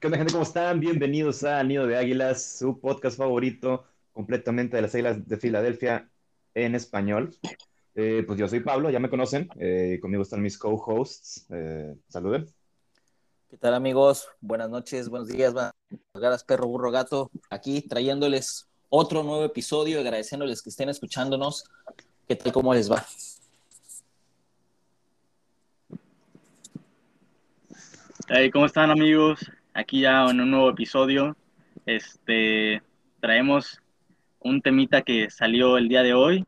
¿Qué onda, gente? ¿Cómo están? Bienvenidos a Nido de Águilas, su podcast favorito completamente de las Águilas de Filadelfia en español. Eh, pues yo soy Pablo, ya me conocen. Eh, conmigo están mis co-hosts. Eh, saluden. ¿Qué tal, amigos? Buenas noches, buenos días. Garas, perro, burro, gato. Aquí trayéndoles otro nuevo episodio, agradeciéndoles que estén escuchándonos. ¿Qué tal? ¿Cómo les va? Hey, ¿Cómo están amigos? Aquí ya en un nuevo episodio. Este traemos un temita que salió el día de hoy.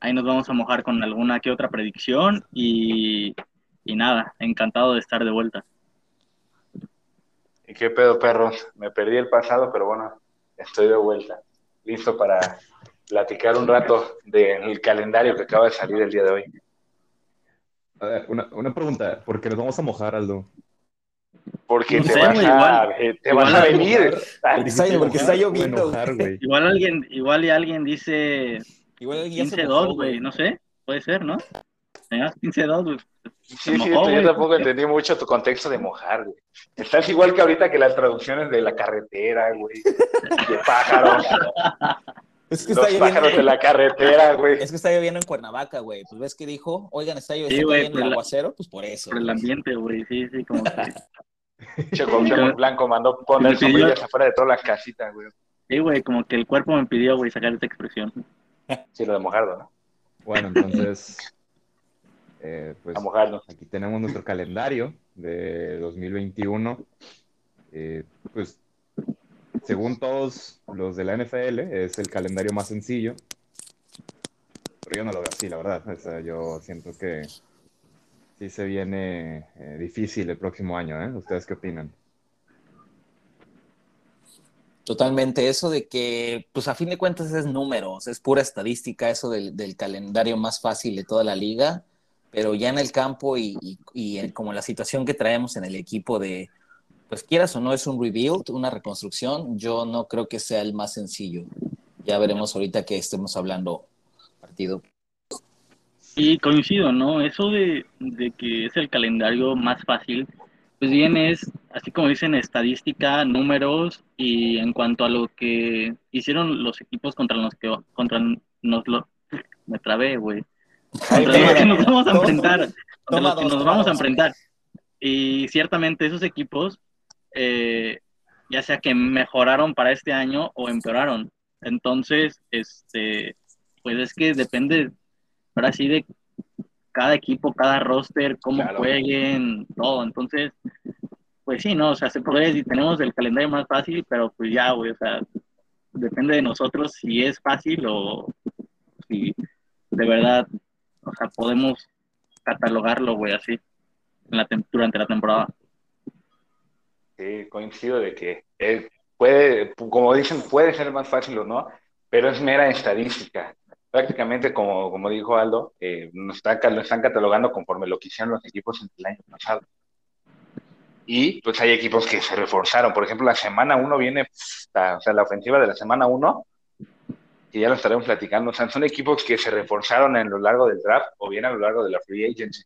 Ahí nos vamos a mojar con alguna que otra predicción y, y nada, encantado de estar de vuelta. ¿Y qué pedo, perros? Me perdí el pasado, pero bueno, estoy de vuelta. Listo para platicar un rato del calendario que acaba de salir el día de hoy. A ver, una, una pregunta, ¿por qué nos vamos a mojar, Aldo? Porque No te, sé, vas, güey, a, igual- eh, te igual vas a venir. Porque está, porque está lloviendo. Igual alguien, igual y alguien dice Igual alguien ya se 15-2, mojó, güey, no sé, puede ser, ¿no? Tenías 15-2, güey. Sí, sí, mojó, yo tampoco entendí mucho tu contexto de mojar, güey. Estás igual que ahorita que las traducciones de la carretera, güey. De pájaros. Es que Los está pájaros de lloviendo. la carretera, güey. Es que está lloviendo en Cuernavaca, güey. Pues ves que dijo, oigan, está lloviendo, Sí, por el la- aguacero, pues por eso. Por el güey. ambiente, güey, sí, sí, como que... Che, Cuauhtémoc Blanco mandó poner sombrillas afuera de todas las casitas, güey. Sí, güey, como que el cuerpo me pidió, güey, sacar esta expresión. Sí, lo de mojarlo, ¿no? Bueno, entonces, eh, pues A mojarlo. aquí tenemos nuestro calendario de 2021. Eh, pues, según todos los de la NFL, es el calendario más sencillo. Pero yo no lo veo así, la verdad. O sea, yo siento que sí se viene eh, difícil el próximo año, ¿eh? ¿Ustedes qué opinan? Totalmente, eso de que, pues a fin de cuentas es números, es pura estadística, eso del, calendario más fácil de toda la liga, pero ya en el campo y, y- y como la situación que traemos en el equipo de, pues quieras o no, es un rebuild, una reconstrucción, yo no creo que sea el más sencillo. Ya veremos ahorita que estemos hablando partido. Y coincido, ¿no? Eso de, de que es el calendario más fácil, pues bien es, así como dicen, estadística, números, y en cuanto a lo que hicieron los equipos contra los que contra nos lo me trabé, güey. Contra los que nos vamos a enfrentar, contra los que nos vamos a enfrentar. Y ciertamente esos equipos, eh, ya sea que mejoraron para este año o empeoraron. Entonces, este, pues es que depende, ahora sí, de cada equipo, cada roster, cómo Claro. jueguen, todo. Entonces, pues sí, ¿no? O sea, se podría decir, tenemos el calendario más fácil, pero pues ya, güey, o sea, depende de nosotros si es fácil o si de verdad, o sea, podemos catalogarlo, güey, así, en la durante la temporada. Sí, coincido de que eh, puede, como dicen, puede ser más fácil o no, pero es mera estadística. Prácticamente, como, como dijo Aldo, eh, nos está- lo están catalogando conforme lo que hicieron los equipos en el año pasado. Y pues hay equipos que se reforzaron. Por ejemplo, la semana 1 viene, o sea, la ofensiva de la semana 1, que ya lo estaremos platicando, o sea, son equipos que se reforzaron en lo largo del draft o bien a lo largo de la free agency.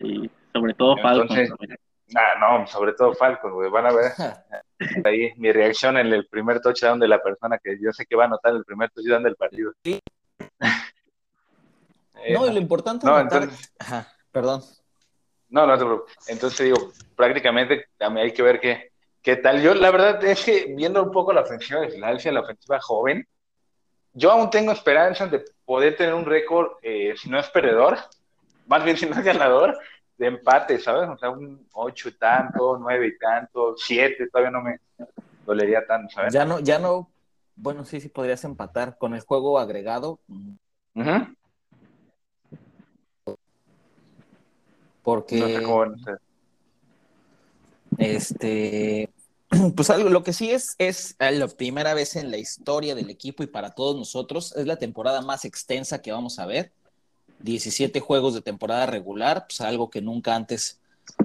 Y sobre todo Falcons. Entonces- güey. Nah, no, sobre todo Falcons, güey, van a ver ahí mi reacción en el primer touchdown de la persona que yo sé que va a anotar el primer touchdown del partido. Sí. Eh, No, y lo importante no, es notar- entonces- Ajá, perdón. no, no te preocupes. Entonces digo, prácticamente mí hay que ver qué, qué tal. Yo, la verdad es que viendo un poco la ofensiva de Filadelfia, la ofensiva joven, yo aún tengo esperanzas de poder tener un récord, eh, si no es perdedor, más bien si no es ganador, de empate, ¿sabes? O sea, un ocho y tanto, nueve y tanto, siete, todavía no me dolería tanto, ¿sabes? Ya no, ya no, bueno, sí, sí podrías empatar con el juego agregado, Ujú. Porque este, pues algo, lo que sí es, es la primera vez en la historia del equipo y para todos nosotros, es la temporada más extensa que vamos a ver. 17 juegos de temporada regular, pues algo que nunca antes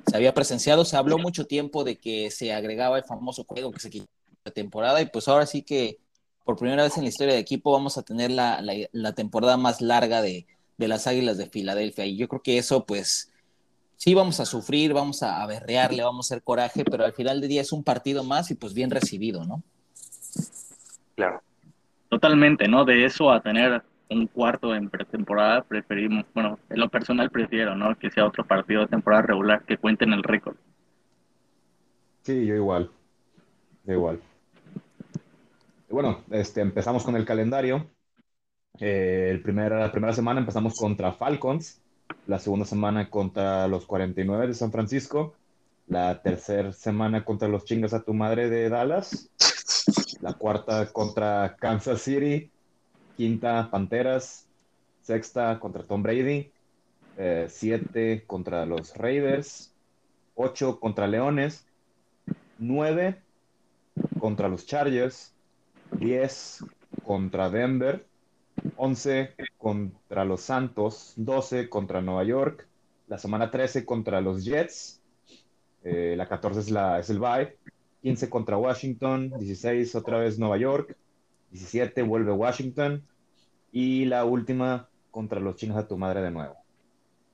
se había presenciado. Se habló mucho tiempo de que se agregaba el famoso juego que se quitó de temporada y pues ahora sí que por primera vez en la historia del equipo vamos a tener la, la- la temporada más larga de, de las Águilas de Filadelfia y yo creo que eso pues sí vamos a sufrir, vamos a, a berrearle, vamos a hacer coraje, pero al final del día es un partido más y pues bien recibido, ¿no? Claro. Totalmente, ¿no? De eso a tener un cuarto en pretemporada, preferimos, bueno, en lo personal prefiero, ¿no? Que sea otro partido de temporada regular que cuente en el récord. Sí, yo igual. Yo igual. Y bueno, este, empezamos con el calendario. Eh, el primer, la primera semana empezamos contra Falcons, la segunda semana contra los 49 de San Francisco, la tercera semana contra los chingas a tu madre de Dallas, la cuarta contra Kansas City, quinta Panteras, sexta contra Tom Brady, eh, siete contra los Raiders, ocho contra Leones, nueve contra los Chargers, diez contra Denver, 11 contra los Santos, 12 contra Nueva York, la semana 13 contra los Jets, eh, la 14 es, la, es el bye, 15 contra Washington, 16 otra vez Nueva York, 17 vuelve Washington y la última contra los chinos a tu madre de nuevo.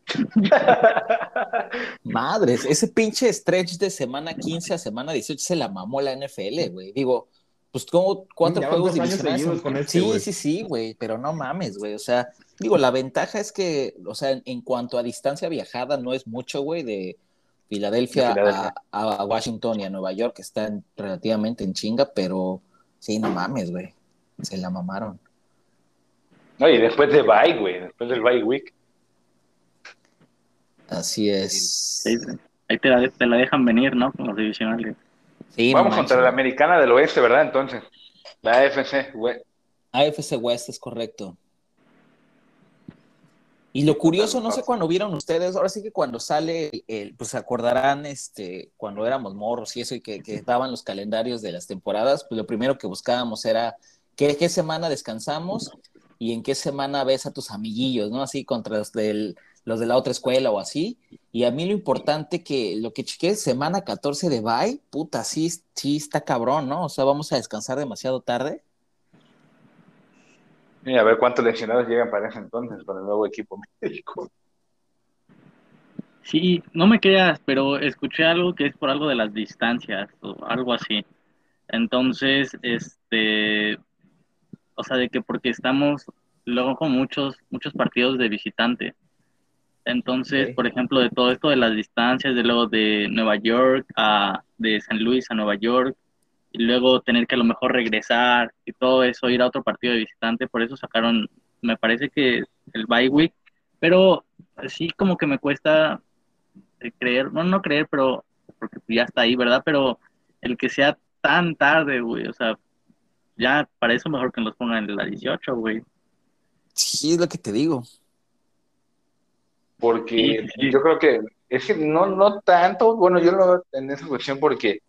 Madres, ese pinche stretch de semana 15 a semana 18 se la mamó la NFL, güey. Digo, pues como cuatro Ya juegos divisionales. con este, sí, sí, sí, güey, pero no mames, güey. O sea, digo, la ventaja es que, o sea, en, en cuanto a distancia viajada, no es mucho, güey, de Filadelfia, De Filadelfia. A, a Washington y a Nueva York, que están relativamente en chinga, pero sí, no mames, güey. Se la mamaron. No, y después de bye, güey, después del bye week. Así es. Sí, Ahí te la, te la dejan venir, ¿no? Con los divisionales. Sí, no Vamos manches, contra la americana del oeste, ¿verdad? Entonces, la AFC, güey. AFC West es correcto. Y lo curioso, no sé cuándo vieron ustedes, ahora sí que cuando sale, el, el- pues se acordarán, este, cuando éramos morros y eso, y que, que daban los calendarios de las temporadas, pues lo primero que buscábamos era qué, qué semana descansamos y en qué semana ves a tus amiguillos, ¿no? Así contra los, del, los de la otra escuela o así. Y a mí lo importante que lo que chequé es semana 14 de bye, puta, sí, sí está cabrón, ¿no? O sea, vamos a descansar demasiado tarde. Y a ver cuántos lesionados llegan para ese entonces con el nuevo equipo médico. Sí, no me creas, pero escuché algo que es por algo de las distancias o algo así. Entonces, este, o sea, de que porque estamos luego con muchos, muchos partidos de visitante. Entonces, por ejemplo, de todo esto de las distancias, de luego de Nueva York a, de San Luis a Nueva York, y luego tener que a lo mejor regresar y todo eso, ir a otro partido de visitante, por eso sacaron, me parece que el bye week, pero sí como que me cuesta eh, creer, no, no creer, pero porque ya está ahí, ¿verdad? Pero el que sea tan tarde, güey, o sea, ya para eso mejor que nos pongan en la 18, güey. Sí, es lo que te digo. Porque Sí, yo creo que es que no, no tanto, bueno, yo lo veo en esa cuestión porque,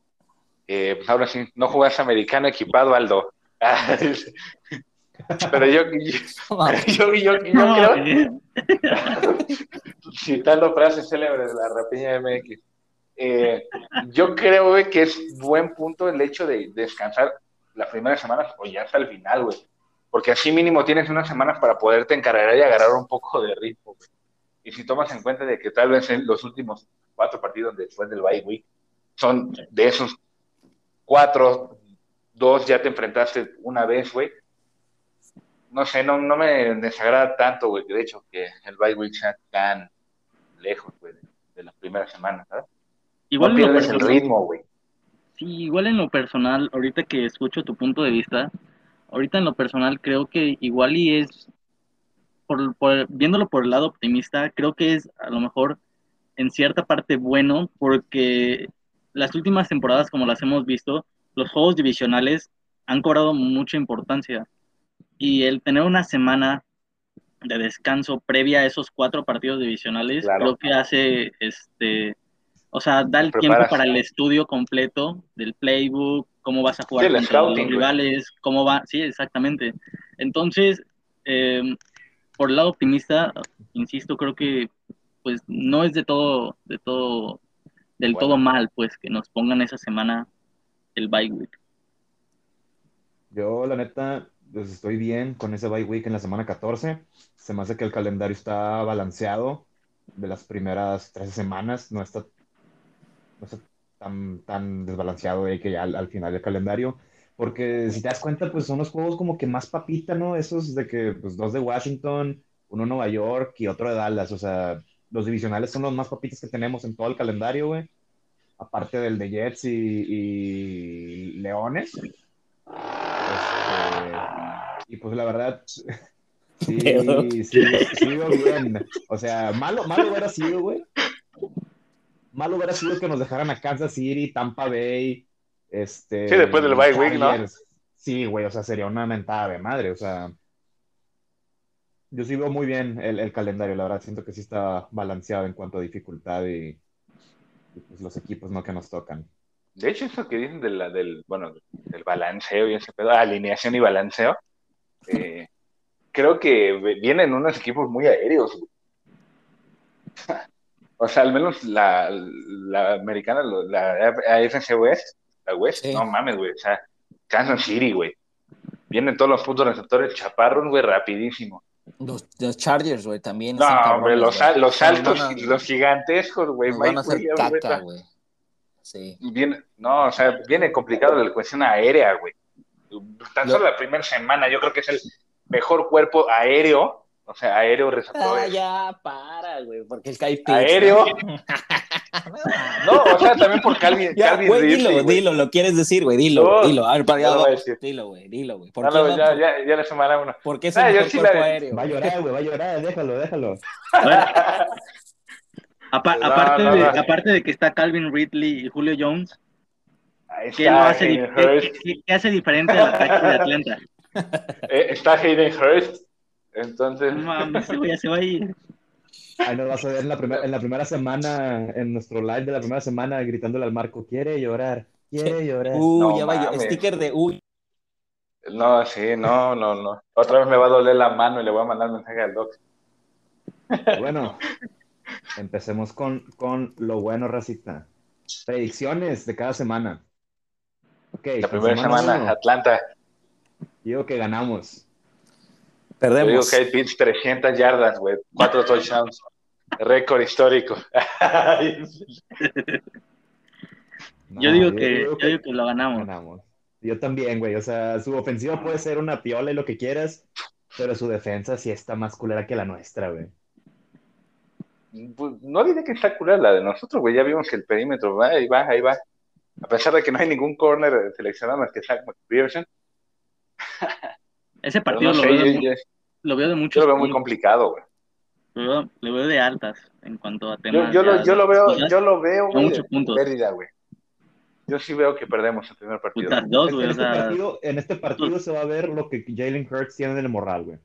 eh, pues ahora sí, no jugas americano equipado, Aldo. Pero yo, yo, yo, yo, yo No, creo, citando frases célebres de la Rapiña MX, eh, yo creo, güey, que es buen punto el hecho de descansar las primeras semanas o ya hasta el final, güey. Porque así mínimo tienes unas semanas para poderte encargar y agarrar un poco de ritmo, güey. Y si tomas en cuenta de que tal vez en los últimos cuatro partidos después del bye week son de esos cuatro, dos ya te enfrentaste una vez, güey. No sé, no, no me desagrada tanto, güey, de hecho, que el bye week sea tan lejos, güey, de, las primeras semanas, ¿sabes? Igual no pierdes el personal- ritmo, güey. Sí, igual en lo personal, ahorita que escucho tu punto de vista, ahorita en lo personal creo que igual y es, por, por- viéndolo por el lado optimista, creo que es a lo mejor en cierta parte bueno porque las últimas temporadas, como las hemos visto, los juegos divisionales han cobrado mucha importancia y el tener una semana de descanso previa a esos cuatro partidos divisionales, Claro. creo que hace este o sea, da el tiempo para el estudio completo del playbook, cómo vas a jugar Sí, contra los rivales, cómo va, sí, exactamente. Entonces, eh, por el lado optimista, insisto, creo que pues no es de todo, de todo, del Bueno. todo mal, pues, que nos pongan esa semana el bye week. Yo, la neta, pues estoy bien con ese bye week en la semana 14. Se me hace que el calendario está balanceado. de las primeras 13 semanas no está, no está tan, tan desbalanceado de que ya al, al final del calendario. Porque si te das cuenta, pues son los juegos como que más papita, ¿no? Esos de que, pues dos de Washington, uno Nueva York y otro de Dallas. O sea, los divisionales son los más papitas que tenemos en todo el calendario, güey. Aparte del de Jets y, y Leones. Este, y pues la verdad, sí, sí, sí, bien. O sea, malo, malo hubiera sido, güey. Malo hubiera sido que nos dejaran a Kansas City, Tampa Bay, este... Sí, después del bye week, ¿no? Sí, güey, o sea, sería una mentada de madre, o sea... Yo sí veo muy bien el, el calendario, la verdad, siento que sí está balanceado en cuanto a dificultad y, y, pues los equipos no que nos tocan. De hecho, eso que dicen de la, del, bueno, del balanceo y ese pedo, alineación y balanceo, eh, creo que vienen unos equipos muy aéreos. O sea, al menos la, la americana, la AFC West, la West, Sí. no mames, güey. O sea, Kansas City, güey. Vienen todos los puntos receptores chaparros, güey, rapidísimo. Los, los Chargers, güey, también. No, hombre, los, los altos, a- los gigantescos, güey. van a hacer caca. Sí. Viene, no, o sea, viene complicado la cuestión aérea, güey. Tan Lo- solo la primera semana, yo creo que es el mejor cuerpo aéreo, o sea, aéreo Ah, receptores. ya, para, güey, porque el Kai Pitts, Aéreo. ¿no? No, o sea, también por Calvin, Ya, Calvin güey, Ridley, dilo, güey. dilo, lo quieres decir, güey, dilo, No, dilo. A ver, para allá, dilo, güey, dilo, güey. ¿Por No, qué, no, ya, ya, ya le sumará uno. ¿Por qué es Ah, el yo mejor sí cuerpo la- aéreo? Va a llorar, güey, va a llorar, déjalo, déjalo. Apa- No, aparte, no, de, no. aparte de que está Calvin Ridley y Julio Jones, ¿qué, lo hace, qué- Hurst. qué- qué hace diferente al ataque de Atlanta? Eh, está Hayden Hurst. Entonces, No mames, ya se va a ir. Ahí nos vas a ver en la, primer- en la primera semana, en nuestro live de la primera semana, gritándole al Marco, quiere llorar, quiere llorar. Uh, No ya va, mames. sticker de uy. no, sí, no, no, no. Otra vez me va a doler la mano y le voy a mandar mensaje al doc. Bueno, empecemos con, con lo bueno, racita. Predicciones de cada semana. Ok, La primera semana, Atlanta. digo que ganamos. Yo digo Perdemos. que hay Pitts 300 yardas, güey. Cuatro touchdowns. Récord histórico. No, Yo digo que, digo yo digo que lo ganamos. ganamos. Yo también, güey. O sea, su ofensiva puede ser una piola y lo que quieras, pero su defensa sí está más culera que la nuestra, güey. Pues, no diré que está curada la de nosotros, güey. Ya vimos que el perímetro va, ahí va, ahí va. A pesar de que no hay ningún corner seleccionado más que Zach McPherson. Ese partido no lo, sé, veo yo, de, yo- lo veo de yo lo veo muy complicado, güey. Lo veo, lo veo de altas en cuanto a temas. yo, lo, yo veo, cosas. yo lo veo, güey, muchos puntos. pérdida, güey. Yo sí veo que perdemos el primer partido. Putas dos, En. O este, sea, partido, en este partido se va a ver lo que Jalen Hurts tiene en el morral, güey.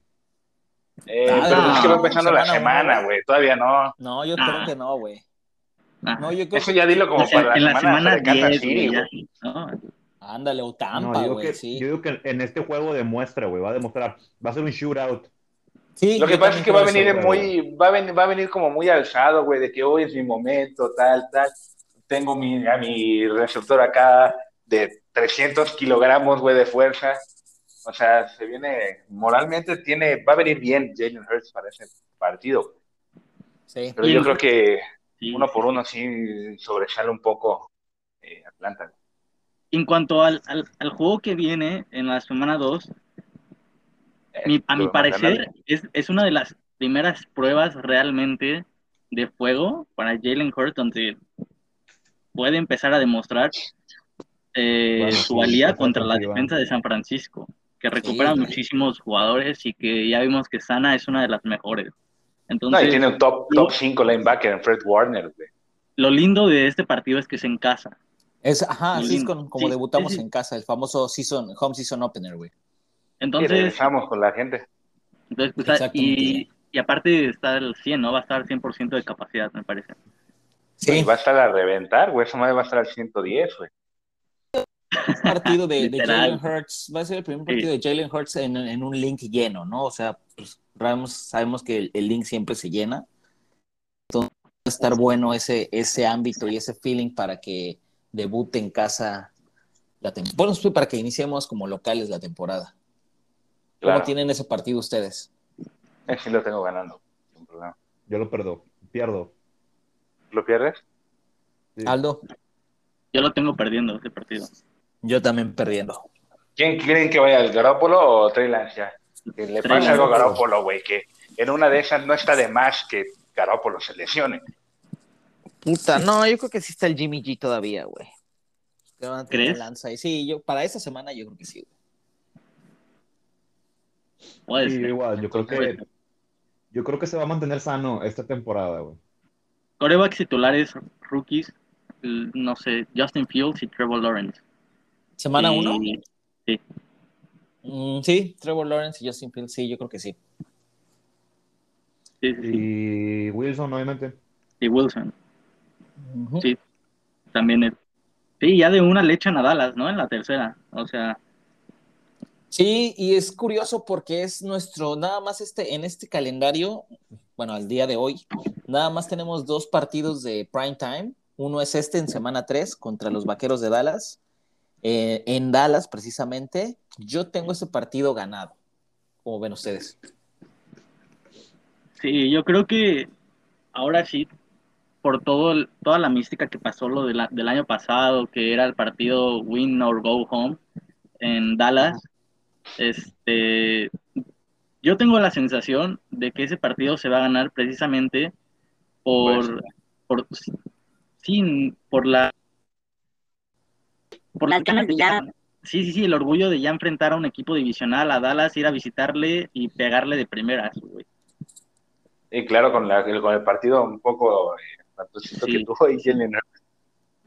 Eh, Ah, pero es que va empezando la semana semana, güey. Todavía no. No, yo Ah. creo que no, güey. ajá. No, yo creo Eso ya dilo como O sea, para en la la semana, semana de Kansas 10, City, güey, ya. güey. ¿no? Ándale, o No, Tampa, yo digo güey, que, sí. yo digo que en este juego demuestra, güey. Va a demostrar. Va a ser un shootout. Sí, Lo que pasa es que va a venir eso, muy, va a venir, va a venir como muy alzado, güey, de que hoy es mi momento, tal, tal. Tengo mi, a mi receptor acá de 300 kilogramos, güey, de fuerza. O sea, se viene, moralmente tiene, va a venir bien Jalen Hurts para ese partido. Sí. Pero yo creo que Sí. uno por uno sí sobresale un poco eh, Atlanta. En cuanto al, al, al juego que viene en la semana 2, mi- a mi parecer es, es una de las primeras pruebas realmente de fuego para Jalen Hurts, donde puede empezar a demostrar eh, Bueno, su valía contra la defensa de San Francisco, que recupera muchísimos jugadores y que ya vimos que Sana es una de las mejores. No, Entonces, y tiene un top, top 5 linebacker en Fred Warner, güey. lo lindo de este partido es que es en casa. Es, ajá, así es con- como Sí, debutamos sí, sí. en casa, el famoso season, home season opener, güey. Y Entonces, regresamos con la gente. Entonces, pues, Exactamente. y, y aparte está el 100, ¿no? Va a estar 100% de capacidad, me parece. Y Sí, va a estar a reventar, güey. Esa madre va a estar al 110, güey. partido de. Jalen Hurts, va a ser el primer Sí. partido de Jalen Hurts en, en un link lleno, ¿no? O sea, pues sabemos, sabemos que el, el link siempre se llena. Entonces va a estar bueno ese, ese ámbito y ese feeling para que debute en casa la temporada. Bueno, para que iniciemos como locales la temporada. ¿Cómo Claro. tienen ese partido ustedes? Eh, Sí lo tengo ganando. sin problema. Yo lo perdo, pierdo. ¿Lo pierdes? Sí. Aldo, Yo lo tengo perdiendo ese partido. yo también perdiendo. ¿Quién creen que vaya, el Garópolo o Trey Lance ya? Que le pase algo a. Garópolo, güey, que en una de esas no está de más que Garópolo se lesione. Puta, no, yo creo que sí está el Jimmy G todavía, güey. Que van a tener ¿Crees? Lanza ahí. Sí, yo, para esta semana yo creo que sí. güey. Puede Sí, ser. igual, yo creo que yo creo que se va a mantener sano esta temporada, güey. Corebacks titulares, rookies, no sé, Justin Fields y Trevor Lawrence. ¿Semana Y- uno? Sí. Mm, sí, Trevor Lawrence y Justin Fields, sí, yo creo que sí. Sí, sí, sí. Y Wilson, obviamente. Y Wilson. Sí. También es. Sí, ya de una le echan a Dallas, ¿no? En la tercera. O sea, Sí, y es curioso porque es nuestro, nada más este, en este calendario, bueno, al día de hoy, nada más tenemos dos partidos de prime time. Uno es este en semana 3 contra los Vaqueros de Dallas, eh, en Dallas precisamente. Yo tengo ese partido ganado, como ven ustedes. sí, yo creo que ahora sí, por todo el- toda la mística que pasó lo de la- del año pasado, que era el partido win or go home en Dallas, este, yo tengo la sensación de que ese partido se va a ganar precisamente por, por sí, por la por las ganas de ya sí, sí, sí, el orgullo de ya enfrentar a un equipo divisional a Dallas, ir a visitarle y pegarle de primeras, güey. Y claro, con, la, con el partido un poco eh, pantosito Sí. que tuvo ahí Jalen Hurts,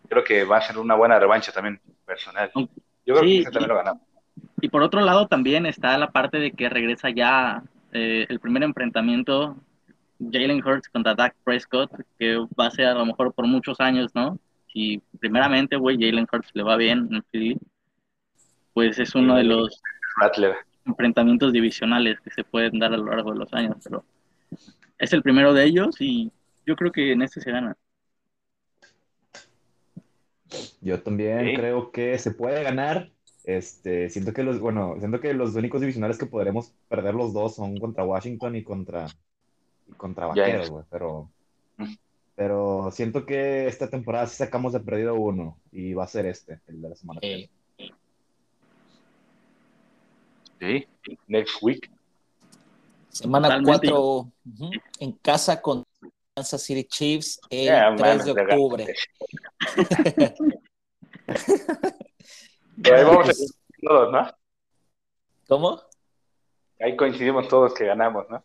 creo que va a ser una buena revancha también personal. Yo creo Sí, que ese también lo ganamos. Y por otro lado también está la parte de que regresa ya eh, el primer enfrentamiento Jalen Hurts contra Dak Prescott, que va a ser a lo mejor por muchos años, ¿no? Si primeramente, güey, Jalen Hurts le va bien en Philly, pues es uno de los Rattler. enfrentamientos divisionales que se pueden dar a lo largo de los años, pero es el primero de ellos y yo creo que en este se gana. Yo también Sí. creo que se puede ganar. Este, siento que los, bueno, siento que los únicos divisionales que podremos perder los dos son contra Washington y contra, y contra Vaqueros, güey, pero, Mm. pero siento que esta temporada sí sacamos de perdido uno y va a ser este, el de la semana. Eh, Sí. Next week. semana Totalmente. 4 en casa con Kansas City Chiefs el Ya, 3 mames, de octubre. Pero ahí vamos a coincidir todos, ¿no? ¿Cómo? Ahí coincidimos todos que ganamos, ¿no?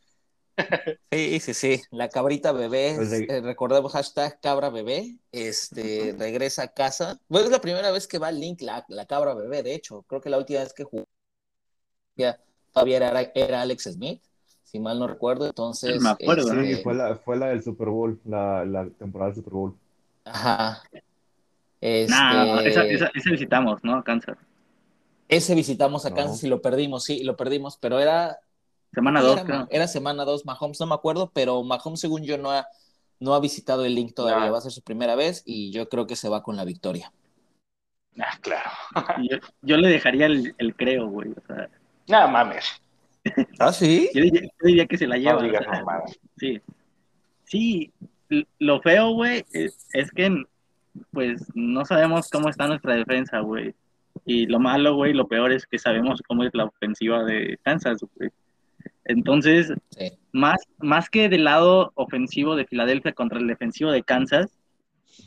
Sí, sí, sí. La cabrita bebé, Pues eh, recordemos hashtag cabra bebé, este, regresa a casa. Bueno, es la primera vez que va al link la, la cabra bebé, de hecho. Creo que la última vez que jugó ya todavía era, era Alex Smith, si mal no recuerdo. Entonces, Me acuerdo, este, Sí, fue la, fue la del Super Bowl, la, la temporada del Super Bowl. Ajá. Este, Nah, esa, esa, esa visitamos, ¿no? A Kansas. Ese visitamos a No. Kansas y lo perdimos, sí, lo perdimos, pero era Semana Sí, 2, era, creo. era semana 2, Mahomes, no me acuerdo, pero Mahomes, según yo, no ha, no ha visitado el link todavía. Va a ser su primera vez y yo creo que se va con la victoria. Ah, claro. Yo, yo le dejaría el, el creo, güey. O sea, Nada mames. Ah, sí. yo, diría, yo diría que se la lleva. No digas o sea, mamadas. sí. Sí, lo feo, güey, es, es que pues no sabemos cómo está nuestra defensa, güey. Y lo malo, güey, lo peor es que sabemos cómo es la ofensiva de Kansas, güey. Entonces, Sí. más, más que del lado ofensivo de Filadelfia contra el defensivo de Kansas,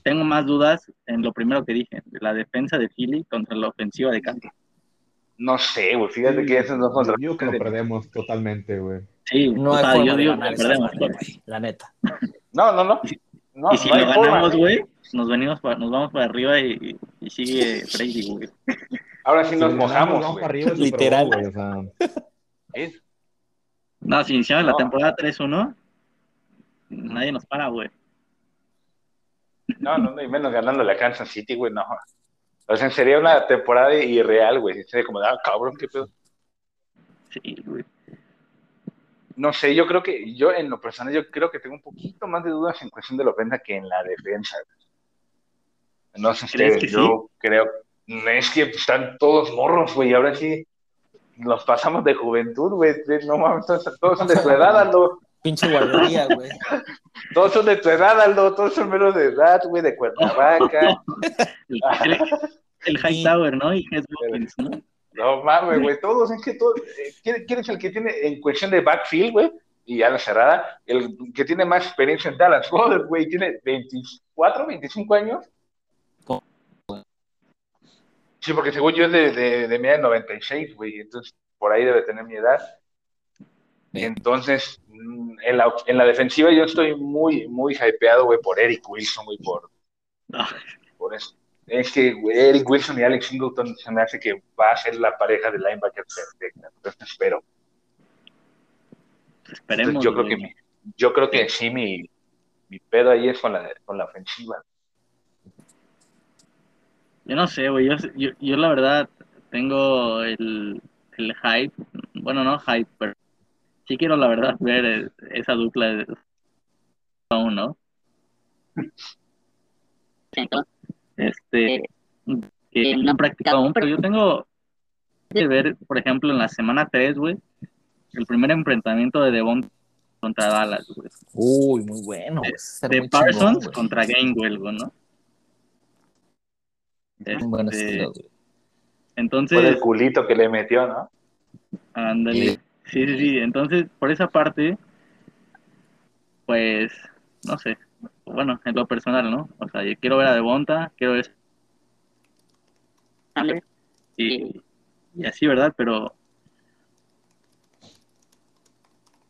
tengo más dudas en lo primero que dije, de la defensa de Philly contra la ofensiva de Kansas. No sé, güey. Fíjate que esos no son Yo que lo perdemos totalmente, güey. Sí, No hay o sea, forma yo digo que perdemos. güey, la neta. No, no, no. No, y si no hay lo ganamos, güey, nos venimos pa- nos vamos para arriba y, y sigue Brady, güey. Ahora sí nos Si mojamos, vamos güey. para arriba Literal. Bowl, güey, o sea, Sí. No, si iniciamos la temporada 3-1, nadie nos para, güey. No, no, no, y menos ganándole a Kansas City, güey, no. O sea, sería una temporada irreal, güey. Sería como, ah, cabrón, qué pedo. Sí, güey. No sé, yo creo que, yo en lo personal, yo creo que tengo un poquito más de dudas en cuestión de la ofensa que en la defensa. güey. No sé ¿Crees ustedes, que yo creo, es que están todos morros, güey, ahora sí nos pasamos de juventud, güey, no mames, todos, son de tu edad, Aldo. Pinche guardería, güey. Todos son de tu edad, Aldo, todos son menos de edad, güey, de Cuernavaca. El, el, el Hightower, ¿no? Y Hez Watkins, ¿no? No mames, güey, todos, es que todos. eh, ¿Quién, quién es el que tiene, en cuestión de backfield, güey? Y a la cerrada, el que tiene más experiencia en Dallas, güey, tiene 24, 25 años. ¿Cómo? Sí, porque según yo es de, de, de mi edad 96, güey, entonces por ahí debe tener mi edad. Entonces, mm, en la, en la defensiva yo estoy muy, muy hypeado, güey, por Eric Wilson, güey, por, por eso. Es que güey, Eric Wilson y Alex Singleton se me hace que va a ser la pareja de linebacker perfecta. Entonces espero. esperemos. Entonces, yo creo que mi- yo creo que sí mi, mi pedo ahí es con la, con la ofensiva. Yo no sé, güey. Yo, yo, yo la verdad tengo el, el hype. Bueno, no hype, pero sí quiero la verdad ver eh, esa dupla de aún, ¿no? Este, que no han practicado aún, pero yo tengo que ver, por ejemplo, en la semana 3, güey, el primer enfrentamiento de Devon contra Dallas, güey. Uy, muy bueno. De muy chingón, Parsons contra Gainwell, güey, ¿no? Buen Este, estilo, güey. Por entonces, el culito que le metió, ¿no? Ándale. Sí. Sí, sí. Entonces, por esa parte, pues, no sé. Bueno, en lo personal, ¿no? O sea, yo quiero ver a Devonta, quiero ver. Y, y así, ¿verdad? Pero.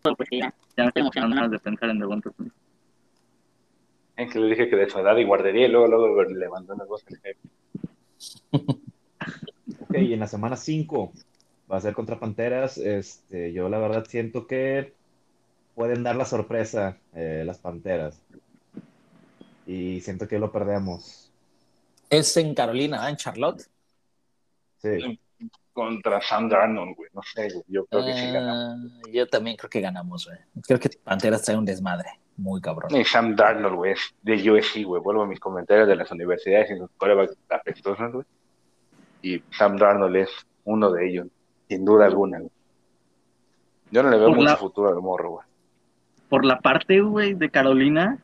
Pues ya, ya me estoy emocionando más de pensar en Devonta. Smith. En que le dije que de su edad y guardería y luego, luego levantó voz. el jefe. Ok, y en la semana 5 va a ser contra Panteras. Este, yo la verdad siento que pueden dar la sorpresa eh, las Panteras. Y siento que lo perdemos. Es en Carolina, ¿ah? en Charlotte. Sí. Contra Sam Darnold, güey. No sé, güey. Yo creo que sí ganamos. Ah, yo también creo que ganamos, güey. Creo que Panteras trae un desmadre. Muy cabrón. Y Sam Darnold, güey, es de USC, güey. Vuelvo a mis comentarios de las universidades y sus corebacks apestosos, güey. Y Sam Darnold es uno de ellos, sin duda alguna, güey. Yo no le veo Por mucho la- futuro al morro, güey. Por la parte, güey, de Carolina,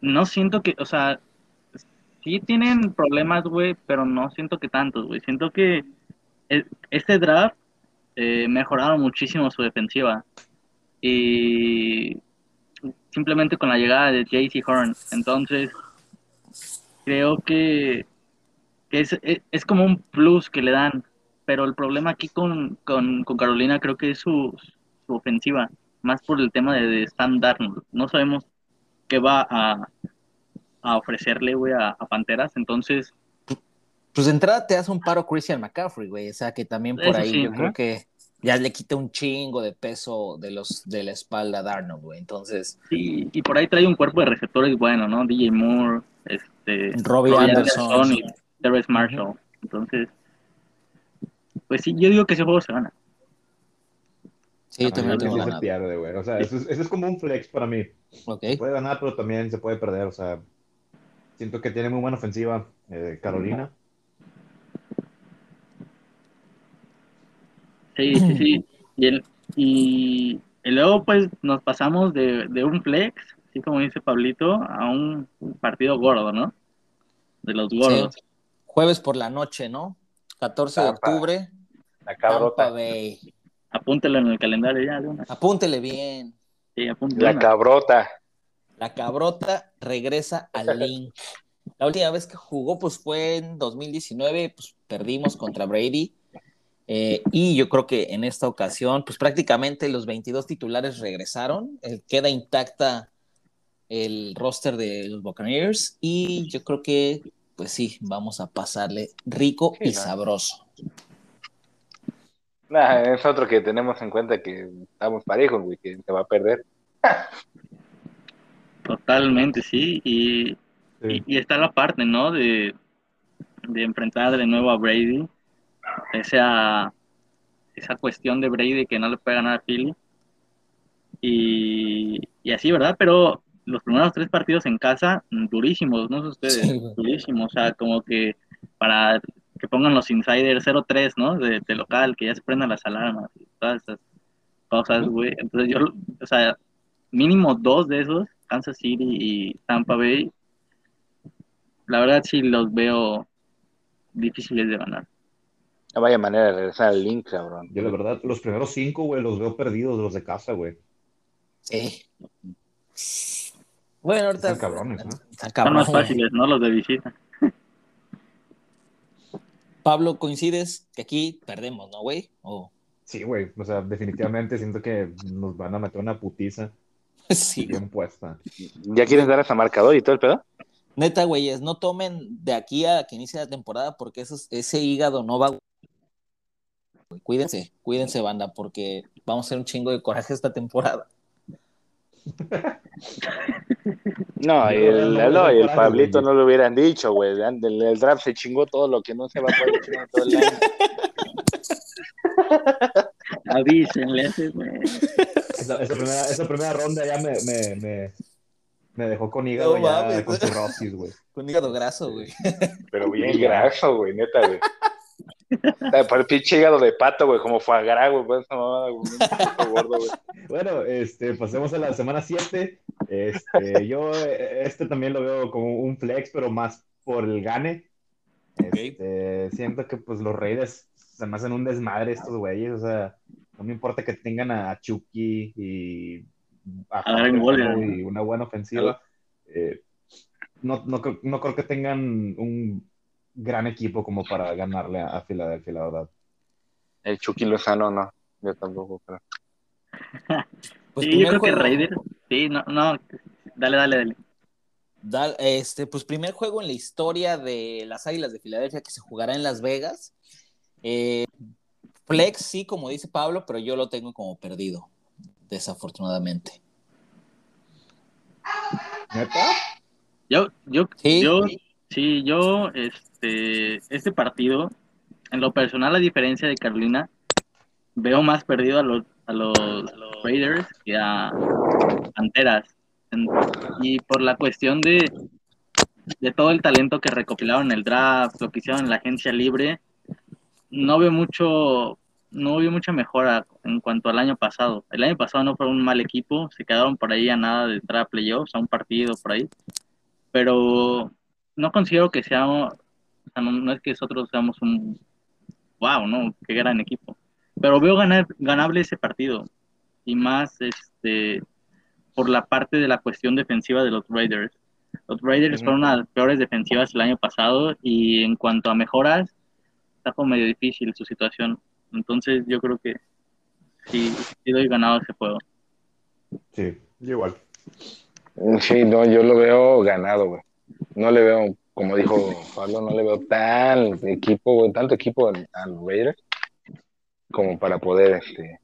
no siento que, o sea, sí tienen problemas, güey, pero no siento que tantos, güey. Siento que e- este draft eh, mejoraron muchísimo su defensiva. Y simplemente con la llegada de JC Horn. Entonces, creo que, que es, es, es como un plus que le dan. Pero el problema aquí con, con, con Carolina creo que es su, su ofensiva. Más por el tema de, de Sam Darnold. No sabemos qué va a, a ofrecerle, güey, a, a Panteras. Entonces, Pues de entrada te hace un paro Christian McCaffrey, güey. O sea que también por ahí sí, yo creo que ya le quita un chingo de peso de los de la espalda a Darnold, güey. Entonces, y, y por ahí trae un cuerpo de receptores bueno, ¿no? DJ Moore, este, Robbie Robbie Anderson. Anderson y Terrence Marshall. Entonces, pues sí, yo digo que ese juego se gana. sí, yo también tengo sí se ganado. pierde, güey. O sea, eso es, eso es como un flex para mí. Ok. Puede ganar, pero también se puede perder. O sea, siento que tiene muy buena ofensiva eh, Carolina. Sí, sí, sí. Y, el, y, y luego pues nos pasamos de, de un flex, así como dice Pablito, a un partido gordo, ¿no? De los gordos. Sí. Jueves por la noche, ¿no? 14 de octubre, La Tampa cabrota. Bay. Apúntelo en el calendario ya de una. Apúntele bien. Sí. La cabrota. La cabrota regresa al link. La última vez que jugó, pues fue en 2019, pues perdimos contra Brady. Eh, y yo creo que en esta ocasión, pues prácticamente los 22 titulares regresaron. Eh, queda intacta el roster de los Buccaneers. Y yo creo que, pues sí, vamos a pasarle rico Sí, y ¿no? sabroso. Nah, es otro que tenemos en cuenta que estamos parejos, güey, que se va a perder. Totalmente, sí. Y, Sí. y, y está la parte, ¿no? De, de enfrentar de nuevo a Brady. Esa, esa cuestión de Brady que no le puede ganar a Philly. Y, y así, ¿verdad? Pero los primeros tres partidos en casa, durísimos, no sé ustedes, Sí, durísimos. O sea, como que para que pongan los insiders 0-3, ¿no? De, de local, que ya se prendan las alarmas y todas esas cosas, güey. Entonces yo, o sea, mínimo dos de esos, Kansas City y Tampa Bay, la verdad sí los veo difíciles de ganar. No vaya manera de regresar al link, cabrón. Yo la verdad, los primeros cinco, güey, los veo perdidos, los de casa, güey. Sí. Bueno, ahorita. Están cabrones, ¿no? Están Son cabrón, más fáciles, ¿no? Los de visita. Pablo, ¿coincides que aquí perdemos, no, güey? O- Sí, güey. O sea, definitivamente siento que nos van a meter una putiza sí. bien puesta. ¿Ya quieres dar hasta marcador y todo el pedo? Neta, güeyes, no tomen de aquí a que inicie la temporada porque eso, ese hígado no va. Güey, Cuídense, cuídense, banda, porque vamos a hacer un chingo de coraje esta temporada. No, el, no, no, el Pablito no lo hubieran dicho, güey. El, el draft se chingó todo lo que no se va a poder chingar todo el año. Avísenle ese güey. Esa, esa primera, esa primera ronda ya me, me, me, me dejó con hígado No ya con cirrosis, güey. Con hígado graso, güey. Pero bien graso, güey, neta, güey. Para el pinche hígado de pato, güey, como foie gras, güey, pues poco gordo, güey. Bueno, este, pasemos a la semana 7. Este, yo eh, este también lo veo como un flex, pero más por el gane. Este, siento que pues los Raiders se me hacen un desmadre estos güeyes, o sea, no me importa que tengan a Chucky y a A Darren Hunter Waller. y una buena ofensiva. eh, no, no, no creo que tengan un gran equipo como para ganarle a, a Filadelfia, la verdad. El Chucky Lozano, no. Yo tampoco, creo. Pues sí, yo primer creo que juego- Raiders. Sí, no, no. Dale, dale, dale. Da- este, pues primer juego en la historia de las Águilas de Filadelfia que se jugará en Las Vegas. Eh, Flex, sí, como dice Pablo, pero yo lo tengo como perdido, desafortunadamente. ¿Neta? Yo, yo, Sí. yo, sí, yo, este, este partido, en lo personal, a diferencia de Carolina, veo más perdido a los, a los Raiders que a Panteras. Y por la cuestión de, de todo el talento que recopilaron en el draft, lo que hicieron en la agencia libre, no veo mucho, no veo mucha mejora en cuanto al año pasado. El año pasado no fue un mal equipo, se quedaron por ahí a nada de entrar playoffs, a un partido por ahí pero no considero que sea, o sea, no, no es que nosotros seamos un, wow, ¿no? Qué gran equipo. Pero veo ganar, ganable ese partido, y más este por la parte de la cuestión defensiva de los Raiders. Los Raiders Ujú. fueron una de las peores defensivas el año pasado, y en cuanto a mejoras, está como medio difícil su situación. Entonces yo creo que sí, sí doy ganado ese juego. Sí, igual. Sí, no, yo lo veo ganado, güey. No le veo, como dijo Pablo, no le veo tan equipo, güey, tanto equipo al al Raiders como para poder este,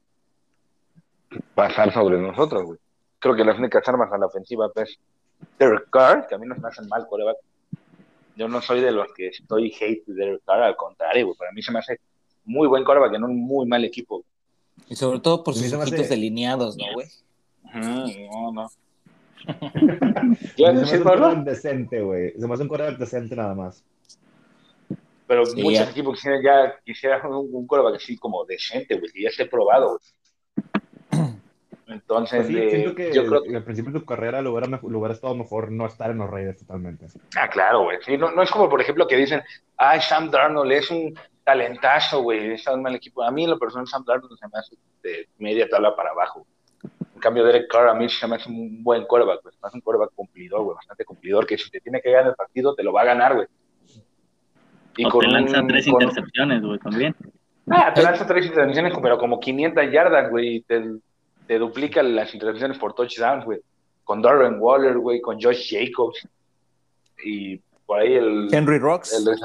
pasar sobre nosotros, güey. Creo que las únicas armas a la ofensiva pues Derek Carr, que a mí no se me hacen mal, coreback. Yo no soy de los que estoy hate de Derek Carr, al contrario, güey. Para mí se me hace muy buen coreback en un muy mal equipo. Y sobre todo por sus me hace- ojitos delineados, ¿no, güey? Ujú, No, no. Se Yo me hace un quarterback decente, güey. Se me hace un decente nada más. Pero Sí, muchos ya. equipos quisieran ya quisieran un, un quarterback así como decente, güey, que ya esté probado, güey. Entonces, Pues sí, eh, siento que yo creo que, al principio de tu carrera lo hubiera, mejor- lo hubiera estado mejor no estar en los Raiders totalmente. ah, claro, güey. Sí, no, no es como, por ejemplo, que dicen, ah, Sam Darnold es un talentazo, güey, está en un mal equipo. A mí, en lo personal, Sam Darnold se me hace de media tabla para abajo. En cambio, Derek Carr a mí se me hace un buen quarterback, güey. Se me hace un quarterback cumplidor, güey, bastante cumplidor, que si te tiene que ganar el partido, te lo va a ganar, güey. Y o con te lanza un- tres con- intercepciones, güey, también. Ah, te lanza tres intervenciones, pero como 500 yardas, güey, y te, te duplica las intervenciones por touchdowns, güey. Con Darren Waller, güey, con Josh Jacobs. Y por ahí el, Henry Rocks, el